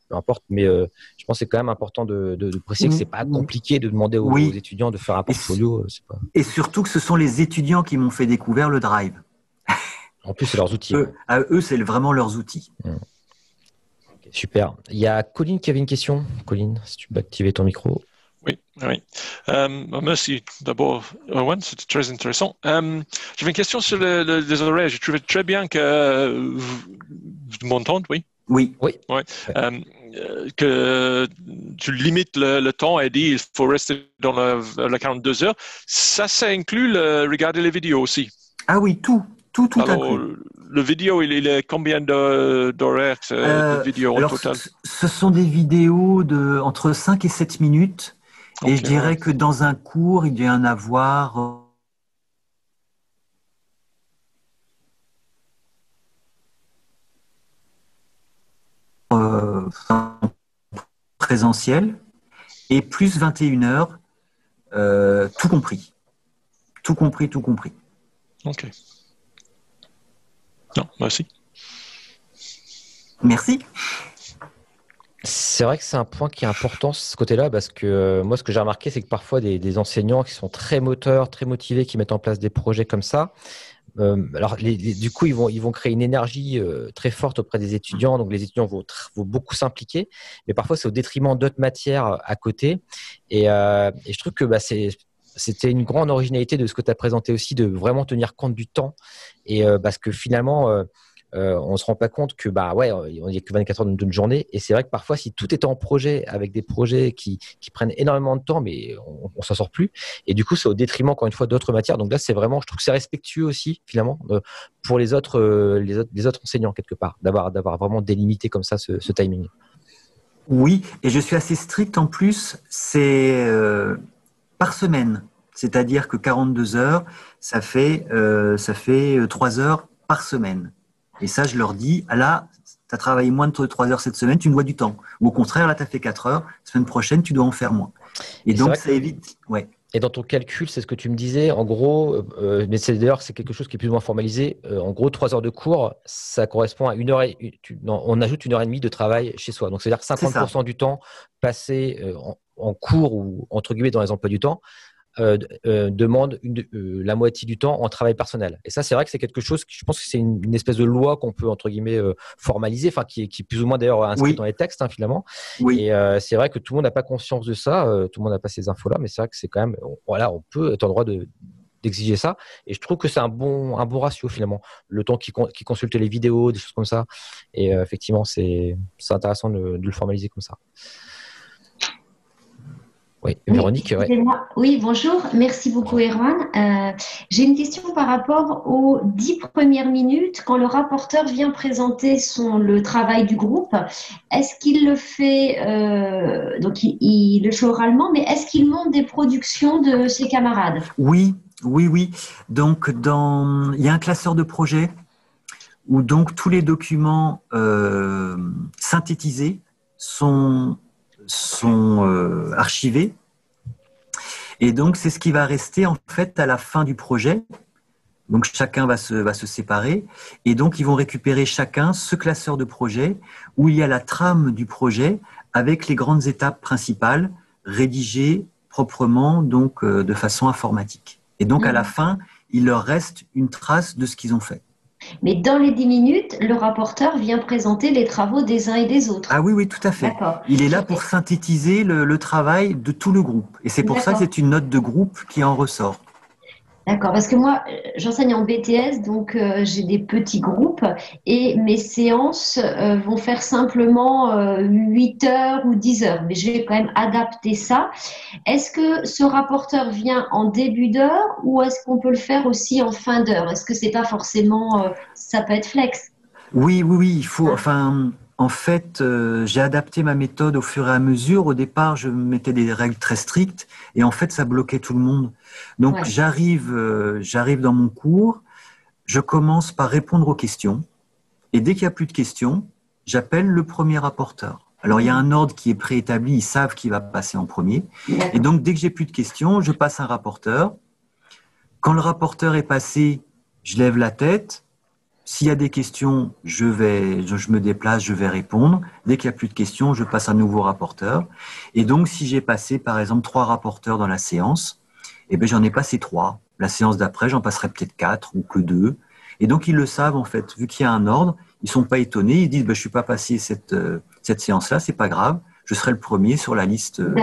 peu importe. Mais je pense que c'est quand même important de, de, préciser que c'est pas compliqué de demander aux, étudiants de faire un portfolio. Et surtout que ce sont les étudiants qui m'ont fait découvrir le Drive. En plus, c'est leurs outils. Eux, eux c'est vraiment leurs outils. Mmh. super. Il y a Colline qui avait une question. Colline, si tu peux activer ton micro. Oui, oui. Euh, merci d'abord, Owen, c'était très intéressant. Euh, J'avais une question sur les horaires. Je trouvais très bien que vous, m'entendez, oui? Oui. Oui. Euh, que tu limites le, temps et dit il faut rester dans la, 42 heures. Ça, ça inclut le, regarder les vidéos aussi? Ah oui, tout, tout, tout Alors, Le vidéo, il, est combien d'horaires de, vidéo en total? Ce sont des vidéos de entre 5 et 7 minutes et je dirais que dans un cours, il y en avoir euh, présentiel et plus 21 heures, euh, tout compris. Tout compris, tout compris. Ok. Non, merci. Merci. C'est vrai que c'est un point qui est important ce côté-là parce que euh, moi, ce que j'ai remarqué, c'est que parfois des, enseignants qui sont très moteurs, très motivés, qui mettent en place des projets comme ça, euh, alors du coup, ils vont, ils vont créer une énergie euh, très forte auprès des étudiants. Donc les étudiants vont, vont beaucoup s'impliquer, mais parfois c'est au détriment d'autres matières à côté. Et, je trouve que bah, c'était une grande originalité de ce que tu as présenté aussi, de vraiment tenir compte du temps. Et parce que finalement, on se rend pas compte que bah ouais, il n'y a que 24 heures d'une journée. Et c'est vrai que parfois, si tout est en projet, avec des projets qui, prennent énormément de temps, mais on, on s'en sort plus. Et du coup, c'est au détriment encore une fois d'autres matières. Donc là, c'est vraiment, je trouve que c'est respectueux aussi finalement pour les autres, euh, les autres, les autres enseignants quelque part, d'avoir d'avoir vraiment délimité comme ça ce, timing. Oui, et je suis assez strict en plus. C'est euh, par semaine. C'est-à-dire que 42 heures, ça fait, ça fait 3 heures par semaine. Et ça, je leur dis, ah là, tu as travaillé moins de 3 heures cette semaine, tu me dois du temps. Ou au contraire, là, tu as fait 4 heures, la semaine prochaine, tu dois en faire moins. Et, donc, ça évite. Ouais. Et dans ton calcul, c'est ce que tu me disais, en gros, euh, mais c'est d'ailleurs c'est quelque chose qui est plus ou moins formalisé. Euh, en gros, 3 heures de cours, ça correspond à une heure et on ajoute une heure et demie de travail chez soi. Donc c'est-à-dire 50% du temps passé euh, en, en, cours ou entre guillemets dans les emplois du temps euh, euh, demande euh, la moitié du temps en travail personnel. Et ça, c'est vrai que c'est quelque chose, je pense que c'est une, espèce de loi qu'on peut, entre guillemets, formaliser, enfin, qui, est plus ou moins d'ailleurs inscrite dans les textes, hein, finalement. Et c'est vrai que tout le monde n'a pas conscience de ça, tout le monde n'a pas ces infos-là, mais c'est vrai que c'est quand même, voilà, on peut être en droit de, d'exiger ça. Et je trouve que c'est un bon, un bon ratio finalement. Le temps qui, qui consulte les vidéos, des choses comme ça. Et effectivement, c'est intéressant de, le formaliser comme ça. Oui, Véronique. Oui, bonjour. Merci beaucoup, Erwan. Euh, j'ai une question par rapport aux dix premières minutes quand le rapporteur vient présenter son, le travail du groupe. Est-ce qu'il le fait, euh, donc il, le fait oralement, mais est-ce qu'il montre des productions de ses camarades? Oui, oui, oui. Donc, dans, il y a un classeur de projet où donc tous les documents euh, synthétisés sont sont euh, archivés. Et donc, c'est ce qui va rester en fait à la fin du projet. Donc, chacun va se, va se séparer. Et donc, ils vont récupérer chacun ce classeur de projet où il y a la trame du projet avec les grandes étapes principales rédigées proprement, donc euh, de façon informatique. Et donc, à la mmh. fin, il leur reste une trace de ce qu'ils ont fait. Mais dans les dix minutes, le rapporteur vient présenter les travaux des uns et des autres. Ah oui, oui, tout à fait. Il est là pour synthétiser le, travail de tout le groupe. Et c'est pour ça que c'est une note de groupe qui en ressort. D'accord, parce que moi, j'enseigne en BTS, donc euh, j'ai des petits groupes et mes séances euh, vont faire simplement 8 euh, heures ou 10 heures, mais je vais quand même adapter ça. Est-ce que ce rapporteur vient en début d'heure ou est-ce qu'on peut le faire aussi en fin d'heure? Est-ce que c'est pas forcément, ça peut être flex? Oui, oui, oui, il faut, enfin, en fait, euh, j'ai adapté ma méthode au fur et à mesure. Au départ, je mettais des règles très strictes et en fait, ça bloquait tout le monde. Donc, j'arrive, euh, j'arrive dans mon cours, je commence par répondre aux questions et dès qu'il n'y a plus de questions, j'appelle le premier rapporteur. Alors, il y a un ordre qui est préétabli, ils savent qui va passer en premier. Et donc, dès que j'ai plus de questions, je passe un rapporteur. Quand le rapporteur est passé, je lève la tête, S'il y a des questions, je vais, je, me déplace, je vais répondre. Dès qu'il n'y a plus de questions, je passe un nouveau rapporteur. Et donc, si j'ai passé, par exemple, trois rapporteurs dans la séance, eh bien, j'en ai passé trois. La séance d'après, j'en passerai peut-être quatre ou que deux. Et donc, ils le savent, en fait. Vu qu'il y a un ordre, ils sont pas étonnés. Ils disent, ben, je suis pas passé cette, euh, cette séance-là, c'est pas grave. Je serai le premier sur la liste euh,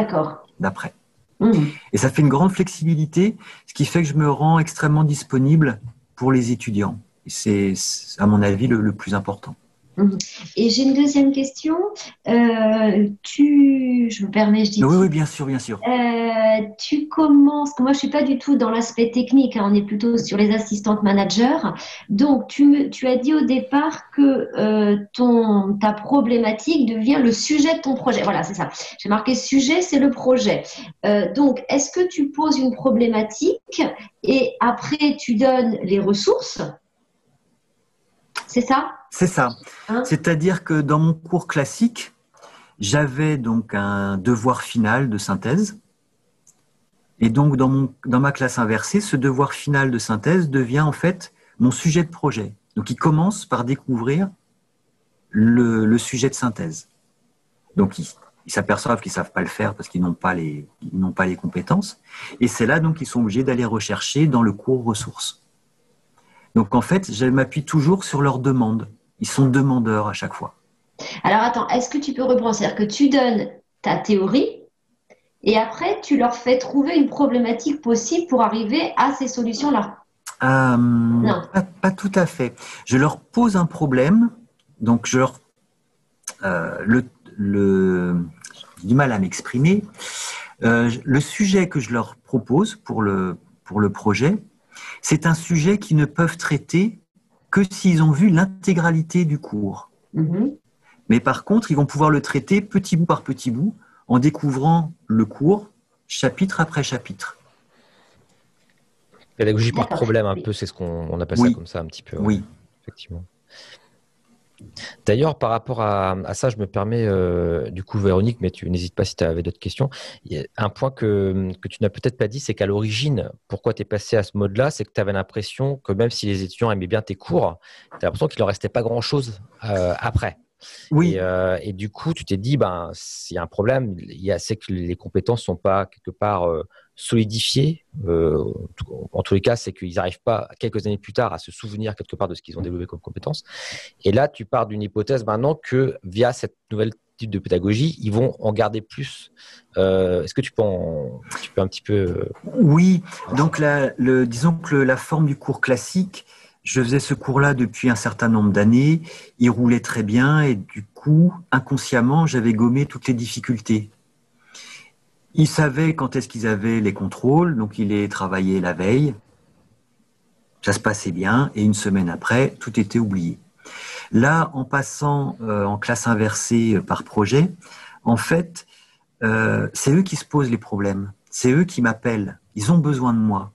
d'après. Mmh. Et ça fait une grande flexibilité, ce qui fait que je me rends extrêmement disponible pour les étudiants c'est, à mon avis, le, plus important. Mhm. Et j'ai une deuxième question. Euh, tu, je me permets, je dis. Oui, oui, bien sûr, bien sûr. Euh, tu commences. Moi, je suis pas du tout dans l'aspect technique. Hein, on est plutôt sur les assistantes managers. Donc, tu me, tu as dit au départ que euh, ton ta problématique devient le sujet de ton projet. Voilà, c'est ça. J'ai marqué sujet, c'est le projet. donc, est-ce que tu poses une problématique et après tu donnes les ressources? C'est ça? C'est ça. Hein? C'est-à-dire que dans mon cours classique, j'avais donc un devoir final de synthèse. Et donc, dans, mon, dans ma classe inversée, ce devoir final de synthèse devient en fait mon sujet de projet. Donc, il commence par découvrir le, sujet de synthèse. Donc, ils s'aperçoivent qu'ils ne savent pas le faire parce qu'ils n'ont pas, les, n'ont pas les compétences. Et c'est là donc qu'ils sont obligés d'aller rechercher dans le cours ressources. Donc en fait, je m'appuie toujours sur leurs demandes. Ils sont demandeurs à chaque fois. Alors attends, est-ce que tu peux reprendre? C'est-à-dire que tu donnes ta théorie et après tu leur fais trouver une problématique possible pour arriver à ces solutions-là euh, Non. Pas, tout à fait. Je leur pose un problème, donc je leur. Euh, le, le j'ai du mal à m'exprimer. Euh, le sujet que je leur propose pour le, pour le projet, c'est un sujet qu'ils ne peuvent traiter que s'ils ont vu l'intégralité du cours. Mm-hmm. Mais par contre, ils vont pouvoir le traiter petit bout par petit bout en découvrant le cours chapitre après chapitre. Pédagogie par problème, un peu, c'est ce qu'on appelle ça comme ça un petit peu. Oui. Effectivement. D'ailleurs, par rapport à, ça, je me permets, euh, du coup, Véronique, mais tu n'hésites pas si tu avais d'autres questions. un point que, tu n'as peut-être pas dit, c'est qu'à l'origine, pourquoi tu es passé à ce mode-là, c'est que tu avais l'impression que même si les étudiants aimaient bien tes cours, tu as l'impression qu'il leur restait pas grand-chose euh, après. Oui. Euh, et, du coup, tu t'es dit, ben, s'il y a un problème, c'est que les compétences ne sont pas quelque part solidifiés. Euh, en tous les cas, c'est qu'ils n'arrivent pas quelques années plus tard à se souvenir quelque part de ce qu'ils ont développé comme compétences. Et là, tu pars d'une hypothèse maintenant que via cette nouvelle type de pédagogie, ils vont en garder plus. Euh, est-ce que tu peux, tu peux un petit peu... Euh, oui, donc la, le, disons que la forme du cours classique, je faisais ce cours-là depuis un certain nombre d'années, il roulait très bien et du coup, inconsciemment, j'avais gommé toutes les difficultés. Ils savaient quand est-ce qu'ils avaient les contrôles, donc il est travaillé la veille. Ça se passait bien, et une semaine après, tout était oublié. Là, en passant euh, en classe inversée euh, par projet, en fait, euh, c'est eux qui se posent les problèmes. C'est eux qui m'appellent. Ils ont besoin de moi.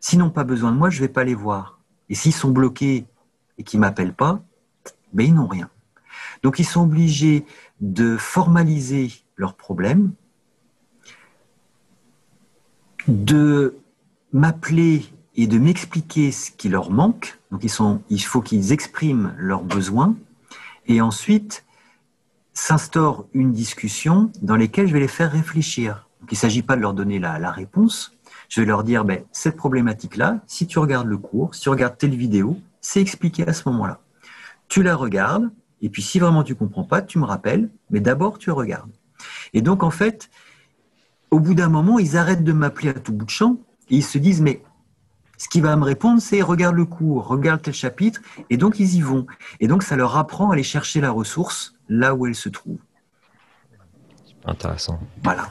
S'ils n'ont pas besoin de moi, je ne vais pas les voir. Et s'ils sont bloqués et qu'ils m'appellent pas, ben ils n'ont rien. Donc ils sont obligés de formaliser leurs problèmes, de m'appeler et de m'expliquer ce qui leur manque. Donc il faut qu'ils expriment leurs besoins. Et ensuite, s'instaure une discussion dans laquelle je vais les faire réfléchir. Il ne s'agit pas de leur donner la, réponse. Je vais leur dire, ben, cette problématique-là, si tu regardes le cours, si tu regardes telle vidéo, c'est expliqué à ce moment-là. Tu la regardes, et puis si vraiment tu comprends pas, tu me rappelles, mais d'abord tu regardes. Et donc, en fait, au bout d'un moment, ils arrêtent de m'appeler à tout bout de champ et ils se disent, mais ce qui va me répondre, c'est regarde le cours, regarde tel chapitre, et donc ils y vont. Et donc ça leur apprend à aller chercher la ressource là où elle se trouve. Intéressant. Voilà.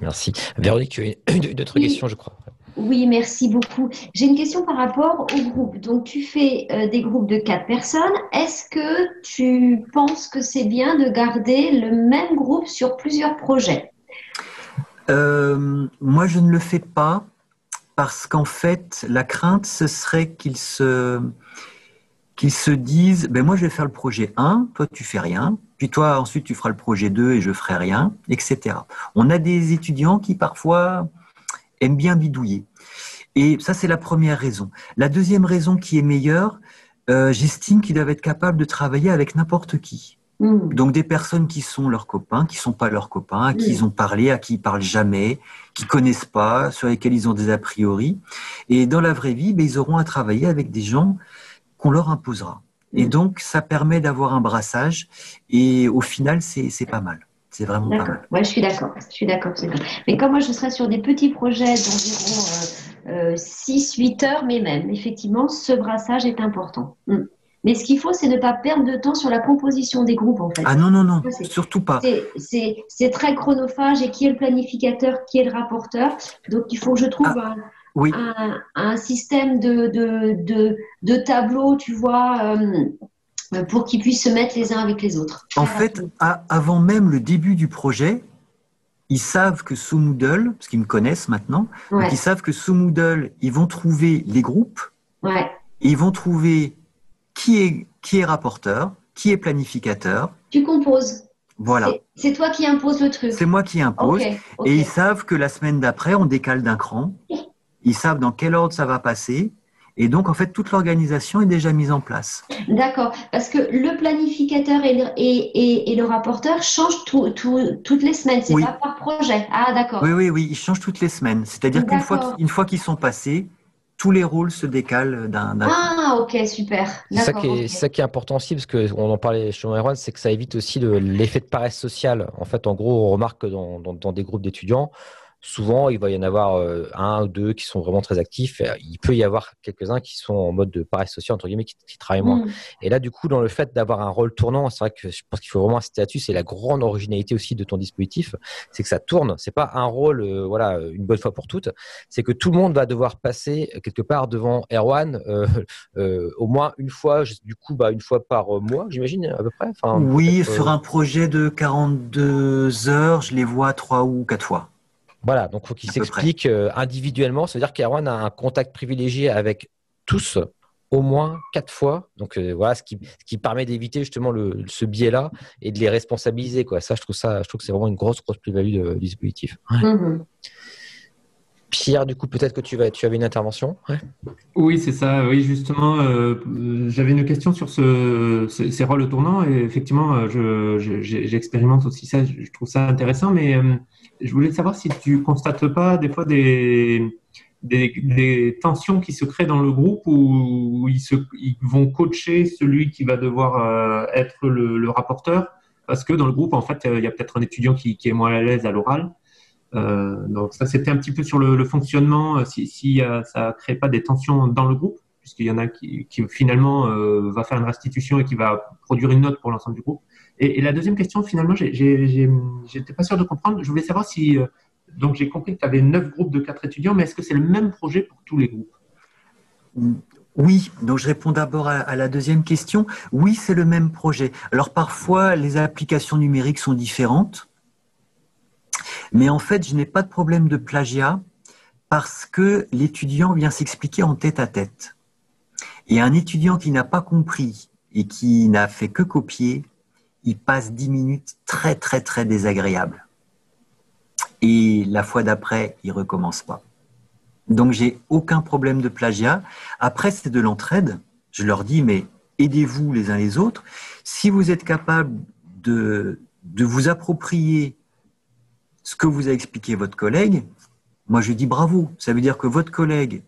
Merci. Véronique, tu as une autre question, je crois. Oui, merci beaucoup. J'ai une question par rapport au groupe. Donc, tu fais euh, des groupes de quatre personnes. Est-ce que tu penses que c'est bien de garder le même groupe sur plusieurs projets? Euh, moi, je ne le fais pas parce qu'en fait, la crainte, ce serait qu'ils se, qu'ils se disent, ben moi, je vais faire le projet 1, toi, tu fais rien, puis toi, ensuite, tu feras le projet 2 et je ferai rien, etc. On a des étudiants qui, parfois, aiment bien bidouiller. Et ça, c'est la première raison. La deuxième raison qui est meilleure, euh, j'estime qu'ils doivent être capables de travailler avec n'importe qui. Hmm. Donc des personnes qui sont leurs copains, qui sont pas leurs copains, à qui Mm. ils ont parlé, à qui ils parlent jamais, qui connaissent pas, sur lesquels ils ont des a priori. Et dans la vraie vie, ben, ils auront à travailler avec des gens qu'on leur imposera. Et Mm. donc ça permet d'avoir un brassage. Et au final, c'est pas mal. C'est vraiment pas mal. Ouais, je suis d'accord. Je suis d'accord. Mais comme moi, je serais sur des petits projets d'environ 6-8 heures, mais même, effectivement, ce brassage est important. Hmm. Mais ce qu'il faut, c'est ne pas perdre de temps sur la composition des groupes, en fait. Ah non non non, surtout pas. C'est- très chronophage et qui est le planificateur, qui est le rapporteur. Donc, il faut que je trouve un, Oui. un, un système de, de, de, de tableaux, tu vois, euh, pour qu'ils puissent se mettre les uns avec les autres. En Très fait, à- avant même le début du projet, ils savent que sous Moodle, parce qu'ils me connaissent maintenant, donc Ouais, ils savent que sous Moodle, ils vont trouver les groupes, ouais. et ils vont trouver qui est, qui est rapporteur, qui est planificateur. Tu composes. Voilà, C'est- toi qui imposes le truc. c'est moi qui impose. Et ils savent que la semaine d'après, on décale d'un cran. Ils savent dans quel ordre ça va passer. Et donc, en fait, toute l'organisation est déjà mise en place. D'accord. Parce que le planificateur et le, et, et, et le rapporteur changent tout- tout- toutes les semaines. C'est Oui. pas par projet. Ah, d'accord. Oui, oui, oui, ils changent toutes les semaines. C'est-à-dire qu'une fois, qu'ils- une fois qu'ils sont passés, tous les rôles se décalent d'un. Ah, ok, super. C'est ça, qui est, ok. c'est ça qui est important aussi, parce qu'on en parlait chez Erwan, c'est que ça évite aussi le- l'effet de paresse sociale. En fait, en gros, on remarque que dans, dans- dans des groupes d'étudiants, souvent, il va y en avoir euh, un ou deux qui sont vraiment très actifs. Et Il peut y avoir quelques-uns qui sont en mode de paresse sociale, entre guillemets, qui, qui travaillent moins. Hmm. Et là, du coup, dans le fait d'avoir un rôle tournant, c'est vrai que je pense qu'il faut vraiment insister là-dessus. C'est la grande originalité aussi de ton dispositif, c'est que ça tourne. C'est pas un rôle, euh, voilà, une bonne fois pour toutes. C'est que tout le monde va devoir passer euh, quelque part devant Erwan euh, euh, au moins une fois. Du coup, bah une fois par euh, mois, j'imagine à peu près. Enfin, Oui, sur euh, un projet de 42 heures, je les vois trois ou quatre fois. Voilà, donc faut qu'il s'explique euh, individuellement. Ça veut dire qu'Erwan a un contact privilégié avec tous au moins quatre fois. Donc euh, voilà, ce qui, ce qui permet d'éviter justement le, ce biais-là et de les responsabiliser. Quoi. Ça, je trouve ça, je trouve que c'est vraiment une grosse, grosse plus-value du dispositif. Ouais. Mhm. Pierre, du coup, peut-être que tu, avais une intervention. Oui, c'est ça. Oui, justement, euh, j'avais une question sur ce, ce- ces rôles tournants et effectivement, euh, j'expérimente aussi ça. Je trouve ça intéressant, mais euh, je voulais savoir si tu constates pas des fois des, tensions qui se créent dans le groupe où ils, vont coacher celui qui va devoir être le, rapporteur? Parce que dans le groupe, en fait, il y a peut-être un étudiant qui est moins à l'aise à l'oral. Euh, donc ça, c'était un petit peu sur le, fonctionnement, euh, si, euh, ça crée pas des tensions dans le groupe, puisqu'il y en a qui, finalement va faire une restitution et qui va produire une note pour l'ensemble du groupe. Et, la deuxième question, finalement, j'étais pas sûr de comprendre. Je voulais savoir si, donc j'ai compris que tu avais neuf groupes de quatre étudiants, mais est-ce que c'est le même projet pour tous les groupes? Oui, donc je réponds d'abord à la deuxième question. Oui, c'est le même projet. Alors parfois, les applications numériques sont différentes, mais en fait, je n'ai pas de problème de plagiat parce que l'étudiant vient s'expliquer en tête à tête. Et un étudiant qui n'a pas compris et qui n'a fait que copier, il passe dix minutes très très très désagréables. Et la fois d'après, il recommence pas. Donc j'ai aucun problème de plagiat. Après, c'est de l'entraide. Je leur dis, mais aidez-vous les uns les autres. Si vous êtes capable de vous approprier ce que vous a expliqué votre collègue, moi je dis bravo. Ça veut dire que votre collègue,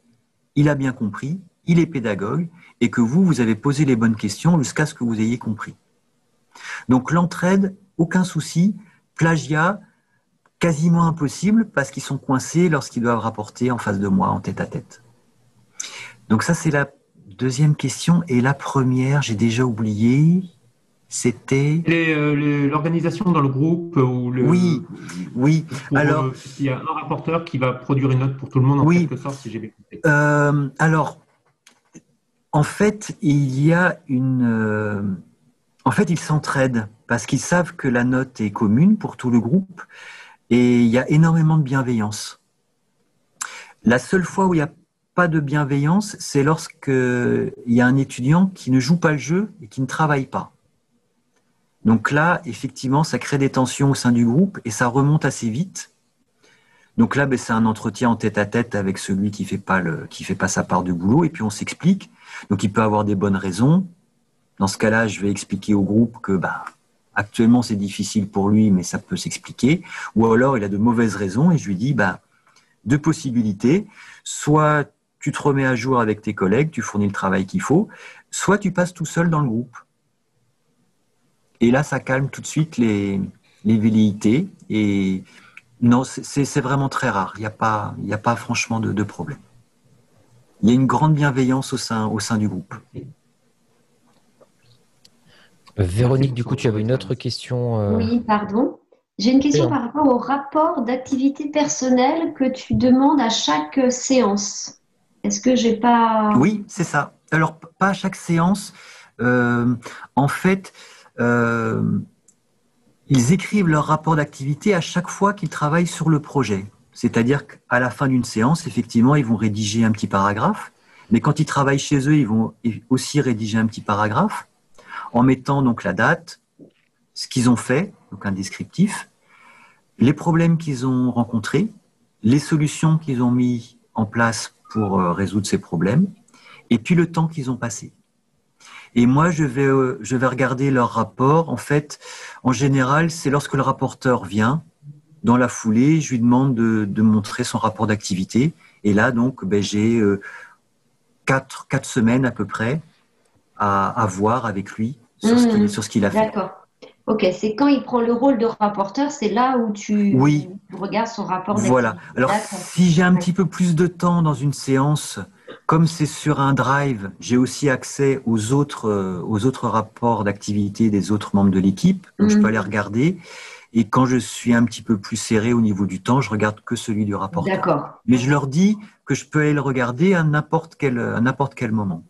il a bien compris, il est pédagogue, et que vous, vous avez posé les bonnes questions jusqu'à ce que vous ayez compris. Donc l'entraide, aucun souci. Plagiat, quasiment impossible parce qu'ils sont coincés lorsqu'ils doivent rapporter en face de moi, en tête à tête. Donc ça, c'est la deuxième question. Et la première, j'ai déjà oublié, c'était... Euh, L'organisation dans le groupe ou le. Oui, oui. pour, Alors- euh, il y a un rapporteur qui va produire une note pour tout le monde en Oui. quelque sorte, si j'ai bien compris. Euh, alors, en fait, il y a une... euh, en fait, ils s'entraident parce qu'ils savent que la note est commune pour tout le groupe et il y a énormément de bienveillance. La seule fois où il n'y a pas de bienveillance, c'est lorsqu'il y a un étudiant qui ne joue pas le jeu et qui ne travaille pas. Donc là, effectivement, ça crée des tensions au sein du groupe et ça remonte assez vite. Donc là, ben, c'est un entretien en tête à tête avec celui qui fait pas le, qui fait pas sa part de boulot, et puis on s'explique. Donc il peut avoir des bonnes raisons. Dans ce cas-là, je vais expliquer au groupe que bah, actuellement c'est difficile pour lui, mais ça peut s'expliquer. Ou alors il a de mauvaises raisons et je lui dis bah, deux possibilités. Soit tu te remets à jour avec tes collègues, tu fournis le travail qu'il faut, soit tu passes tout seul dans le groupe. Et là, ça calme tout de suite les, les velléités. Et non, c'est vraiment très rare. Il n'y a, pas, a pas franchement de, problème. Il y a une grande bienveillance au sein, au sein du groupe. Véronique, du coup, tu avais une autre question. Euh, oui, pardon. J'ai une question par rapport au rapport d'activité personnelle que tu demandes à chaque séance. Est-ce que j'ai pas. Oui, c'est ça. Alors, pas à chaque séance. Euh, en fait, euh, ils écrivent leur rapport d'activité à chaque fois qu'ils travaillent sur le projet. C'est-à-dire qu'à la fin d'une séance, effectivement, ils vont rédiger un petit paragraphe, mais quand ils travaillent chez eux, ils vont aussi rédiger un petit paragraphe en mettant donc la date, ce qu'ils ont fait, donc un descriptif, les problèmes qu'ils ont rencontrés, les solutions qu'ils ont mis en place pour euh, résoudre ces problèmes, et puis le temps qu'ils ont passé. Et moi, je vais, euh, je vais regarder leur rapport. En fait, en général, c'est lorsque le rapporteur vient, dans la foulée, je lui demande de, montrer son rapport d'activité. Et là, donc, ben, j'ai euh, quatre, quatre, semaines à peu près à, voir avec lui sur ce qu'il a fait. D'accord. Ok, c'est quand il prend le rôle de rapporteur, c'est là où tu, oui. regardes son rapport d'activité. Voilà. Alors, si j'ai un petit peu plus de temps dans une séance, comme c'est sur un drive, j'ai aussi accès aux autres, euh, aux autres rapports d'activité des autres membres de l'équipe, donc je peux mhm. aller regarder. Et quand je suis un petit peu plus serré au niveau du temps, je regarde que celui du rapport. D'accord. Mais je leur dis que je peux aller le regarder à n'importe quel, à n'importe quel moment.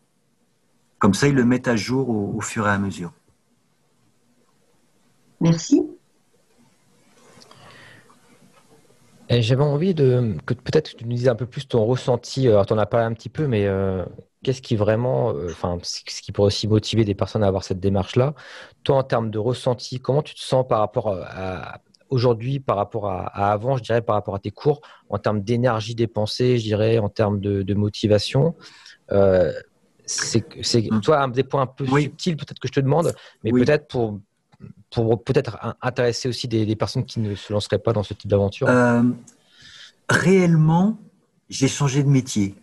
Comme ça, ils le mettent à jour au fur et à mesure. Merci. J'avais envie de que peut-être tu nous dises un peu plus ton ressenti. Alors, tu en as parlé un petit peu, mais euh, qu'est-ce qui vraiment, euh, enfin, ce qui pourrait aussi motiver des personnes à avoir cette démarche-là? Toi, en termes de ressenti, comment tu te sens par rapport à, aujourd'hui, par rapport à, avant, je dirais, par rapport à tes cours, en termes d'énergie dépensée, je dirais, en termes de, motivation? Euh, C'est mmh. toi un des points un peu subtils, peut-être que je te demande, mais peut-être pour pour peut-être intéresser aussi des, personnes qui ne se lanceraient pas dans ce type d'aventure euh, Réellement, j'ai changé de métier.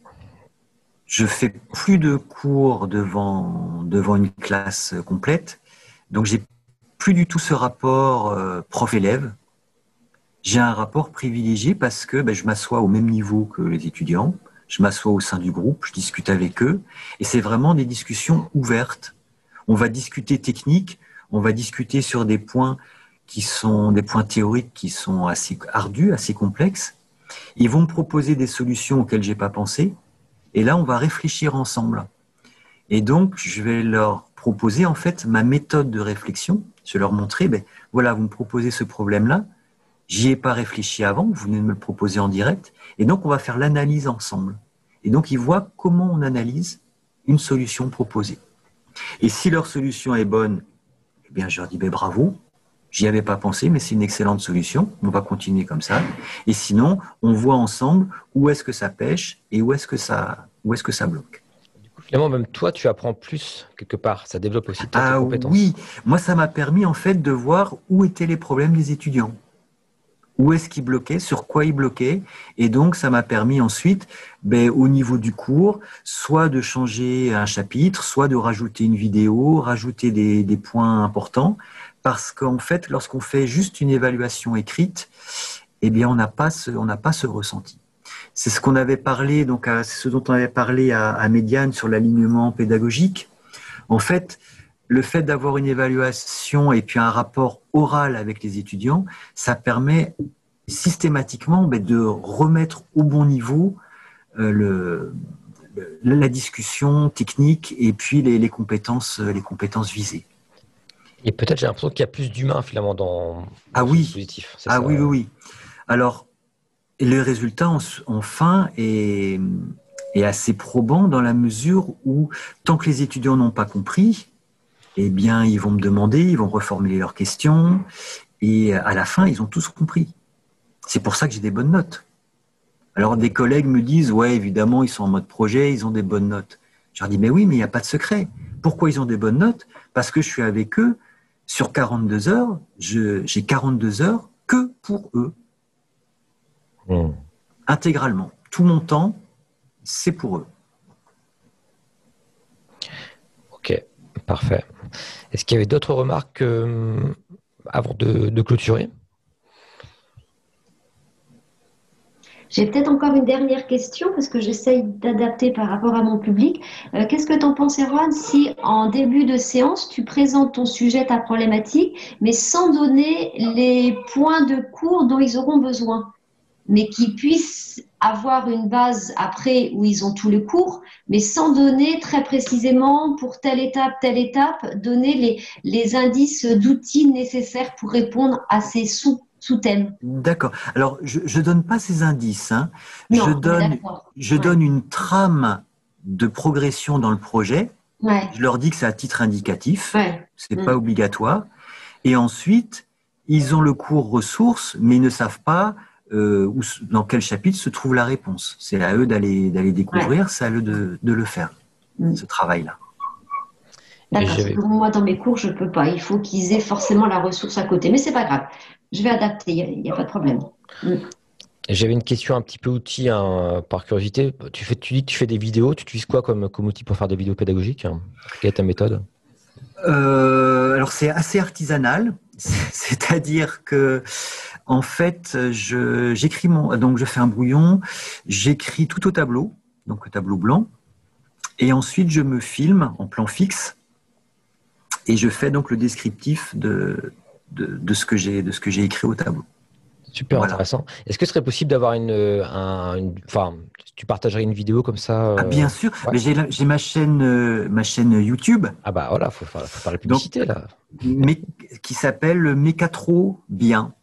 Je fais plus de cours devant, devant une classe complète, donc j'ai plus du tout ce rapport euh, prof-élève. J'ai un rapport privilégié parce que ben, je m'assois au même niveau que les étudiants, je m'assois au sein du groupe, je discute avec eux, et c'est vraiment des discussions ouvertes. On va discuter technique, on va discuter sur des points qui sont des points théoriques qui sont assez ardus, assez complexes. Ils vont me proposer des solutions auxquelles j'ai pas pensé. Et là, on va réfléchir ensemble. Et donc, je vais leur proposer en fait ma méthode de réflexion. Je vais leur montrer, ben voilà, vous me proposez ce problème-là. J'y ai pas réfléchi avant. Vous venez de me le proposer en direct. Et donc, on va faire l'analyse ensemble. Et donc, ils voient comment on analyse une solution proposée. Et si leur solution est bonne eh bien, je leur dis ben, bravo, j'y avais pas pensé, mais c'est une excellente solution. On va continuer comme ça. Et sinon, on voit ensemble où est-ce que ça pêche et où est-ce que ça, où est-ce que ça bloque. Du coup, finalement, même toi, tu apprends plus quelque part. Ça développe aussi tes ah, compétences. Oui, moi, ça m'a permis en fait de voir où étaient les problèmes des étudiants où est-ce qu'il bloquait, sur quoi il bloquait. Et donc, ça m'a permis ensuite, ben, au niveau du cours, soit de changer un chapitre, soit de rajouter une vidéo, rajouter des, des points importants. Parce qu'en fait, lorsqu'on fait juste une évaluation écrite, eh bien, on n'a pas ce, on pas ce ressenti. C'est ce qu'on avait parlé, donc, c'est ce dont on avait parlé à, à Médiane sur l'alignement pédagogique. En fait, le fait d'avoir une évaluation et puis un rapport oral avec les étudiants, ça permet systématiquement ben, de remettre au bon niveau euh, la discussion technique et puis les, compétences, les compétences visées. Et peut-être j'ai l'impression qu'il y a plus d'humains finalement dans, ah oui. dispositif. Ah oui, oui, oui. Alors, le résultat en, fin est, est assez probant dans la mesure où, tant que les étudiants n'ont pas compris, eh bien, ils vont me demander, ils vont reformuler leurs questions, et à la fin, ils ont tous compris. C'est pour ça que j'ai des bonnes notes. Alors, des collègues me disent, ouais, évidemment, ils sont en mode projet, ils ont des bonnes notes. Je leur dis, mais oui, mais il n'y a pas de secret. Pourquoi ils ont des bonnes notes? Parce que je suis avec eux sur 42 heures, j'ai 42 heures que pour eux. Hmm. Intégralement. Tout mon temps, c'est pour eux. Ok, parfait. Est-ce qu'il y avait d'autres remarques euh, avant de clôturer? J'ai peut-être encore une dernière question parce que j'essaye d'adapter par rapport à mon public. Euh, qu'est-ce que tu en penses, Erwan, si en début de séance, tu présentes ton sujet, ta problématique, mais sans donner les points de cours dont ils auront besoin mais qu'ils puissent avoir une base après où ils ont tout le cours, mais sans donner très précisément pour telle étape, telle étape, donner les, les indices d'outils nécessaires pour répondre à ces sous thème D'accord. Alors, je ne donne pas ces indices. Hein. je donne, je donne une trame de progression dans le projet. Je leur dis que c'est à titre indicatif. Ouais. C'est pas mm. obligatoire. Et ensuite, ils ont le cours ressources, mais ils ne savent pas euh, où, dans quel chapitre se trouve la réponse. C'est à eux d'aller d'aller découvrir, c'est à eux de, de le faire, mm. ce travail-là. D'accord. Moi, dans mes cours, je peux pas. Il faut qu'ils aient forcément la ressource à côté, mais c'est pas grave je vais adapter, il n'y a, pas de problème. Mm. J'avais une question un petit peu outil hein, par curiosité. Tu, fais, tu dis que tu fais des vidéos, tu utilises quoi comme, comme outil pour faire des vidéos pédagogiques Quelle est ta méthode? Euh, Alors c'est assez artisanal, c'est-à-dire que en fait, j'écris mon, donc je fais un brouillon, j'écris tout au tableau, donc au tableau blanc, et ensuite je me filme en plan fixe et je fais donc le descriptif de ce que j'ai écrit au tableau. Super intéressant. Est-ce que ce serait possible d'avoir une, une, enfin, tu partagerais une vidéo comme ça ah, Bien sûr. Mais j'ai ma chaîne, euh, ma chaîne YouTube. Ah bah voilà, faut faire, faut faire la publicité là. Mais, qui s'appelle Mécatro Bien.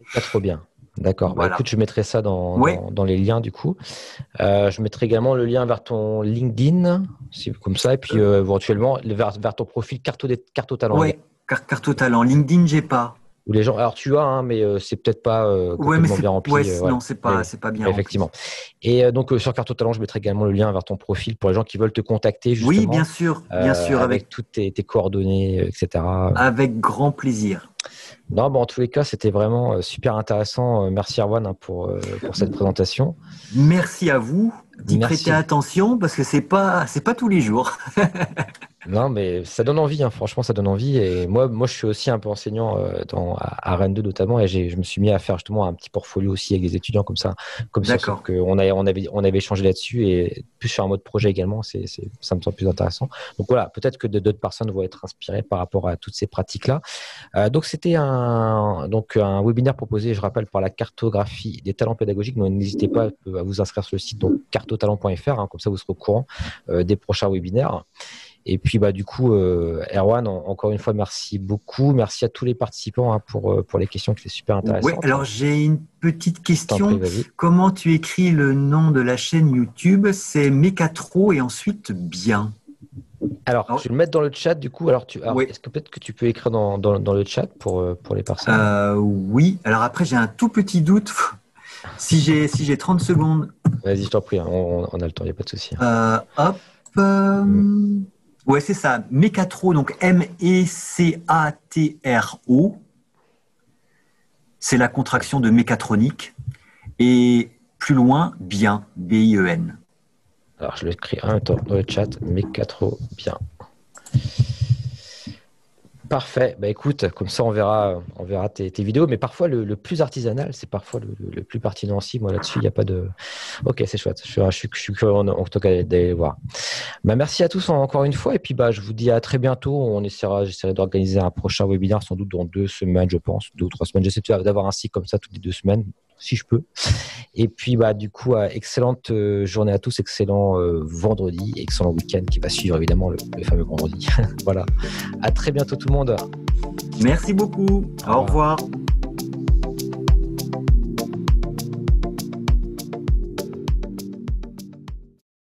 Mécatro Bien. D'accord. Bah, écoute, je mettrai ça dans, dans, les liens du coup. Euh, je mettrai également le lien vers ton LinkedIn, comme ça, et puis euh, éventuellement vers, vers ton profil Carto, Carto Talent. Oui, Carte au talent. LinkedIn, j'ai pas. Les gens, alors tu as, hein, mais euh, c'est peut-être pas euh, complètement bien rempli. Ouais, euh, Non, c'est pas, c'est pas bien. Effectivement. Et donc sur Carte au talent, je mettrai également le lien vers ton profil pour les gens qui veulent te contacter. Justement, oui, bien sûr, bien sûr, avec, toutes tes, coordonnées, etc. Avec grand plaisir. Non, bon, en tous les cas, c'était vraiment super intéressant. Merci Erwan hein, pour, pour cette présentation. Merci à vous d'y prêter attention parce que c'est pas c'est pas tous les jours. Non, mais ça donne envie, hein. franchement, ça donne envie. Et moi, moi, je suis aussi un peu enseignant euh, dans, à, Rennes 2 notamment, et je me suis mis à faire justement un petit portfolio aussi avec des étudiants comme ça, comme ça, qu'on avait, on avait, on avait échangé là-dessus et plus sur un mode projet également, c'est, ça me semble plus intéressant. Donc voilà, peut-être que d'autres personnes vont être inspirées par rapport à toutes ces pratiques-là. Euh, donc c'était un, donc un webinaire proposé, je rappelle, par la cartographie des talents pédagogiques. Donc n'hésitez pas à vous inscrire sur le site donc cartotalent.fr, hein, comme ça vous serez au courant euh, des prochains webinaires. Et puis, bah, du coup, euh, Erwan, encore une fois, merci beaucoup. Merci à tous les participants hein, pour, euh, pour les questions qui étaient super intéressantes. Oui, alors j'ai une petite question. Comment tu écris le nom de la chaîne YouTube? C'est Mécatro et ensuite bien. Alors, je vais le mettre dans le chat du coup. Alors, tu, est-ce que peut-être que tu peux écrire dans, dans, le chat pour, euh, pour les personnes? Oui. Alors après, j'ai un tout petit doute. si j'ai si j'ai 30 secondes. Vas-y, je t'en prie. Hein. On, a le temps, il n'y a pas de souci. hop. Mm. Ouais, c'est ça. Mécatro, donc M-E-C-A-T-R-O. C'est la contraction de mécatronique. Et plus loin, bien, B-I-E-N. Alors, je l'écris même temps dans le chat. Mécatro, bien. Parfait. Bah écoute, comme ça on verra, on verra tes, vidéos. Mais parfois le, plus artisanal, c'est parfois le, plus pertinent aussi. Moi là-dessus, il n'y a pas de. Ok, c'est chouette. Je, suis, curieux en, d'aller voir. Bah, merci à tous encore une fois. Et puis bah je vous dis à très bientôt. On essaiera, j'essaierai d'organiser un prochain webinaire sans doute dans deux semaines, je pense, deux ou trois semaines. J'essaie d'avoir un cycle comme ça toutes les deux semaines si je peux. Et puis, bah, du coup, euh, excellente euh, journée à tous, excellent euh, vendredi, excellent week-end qui va suivre évidemment le, fameux vendredi. voilà. À très bientôt tout le monde. Merci beaucoup. Au revoir.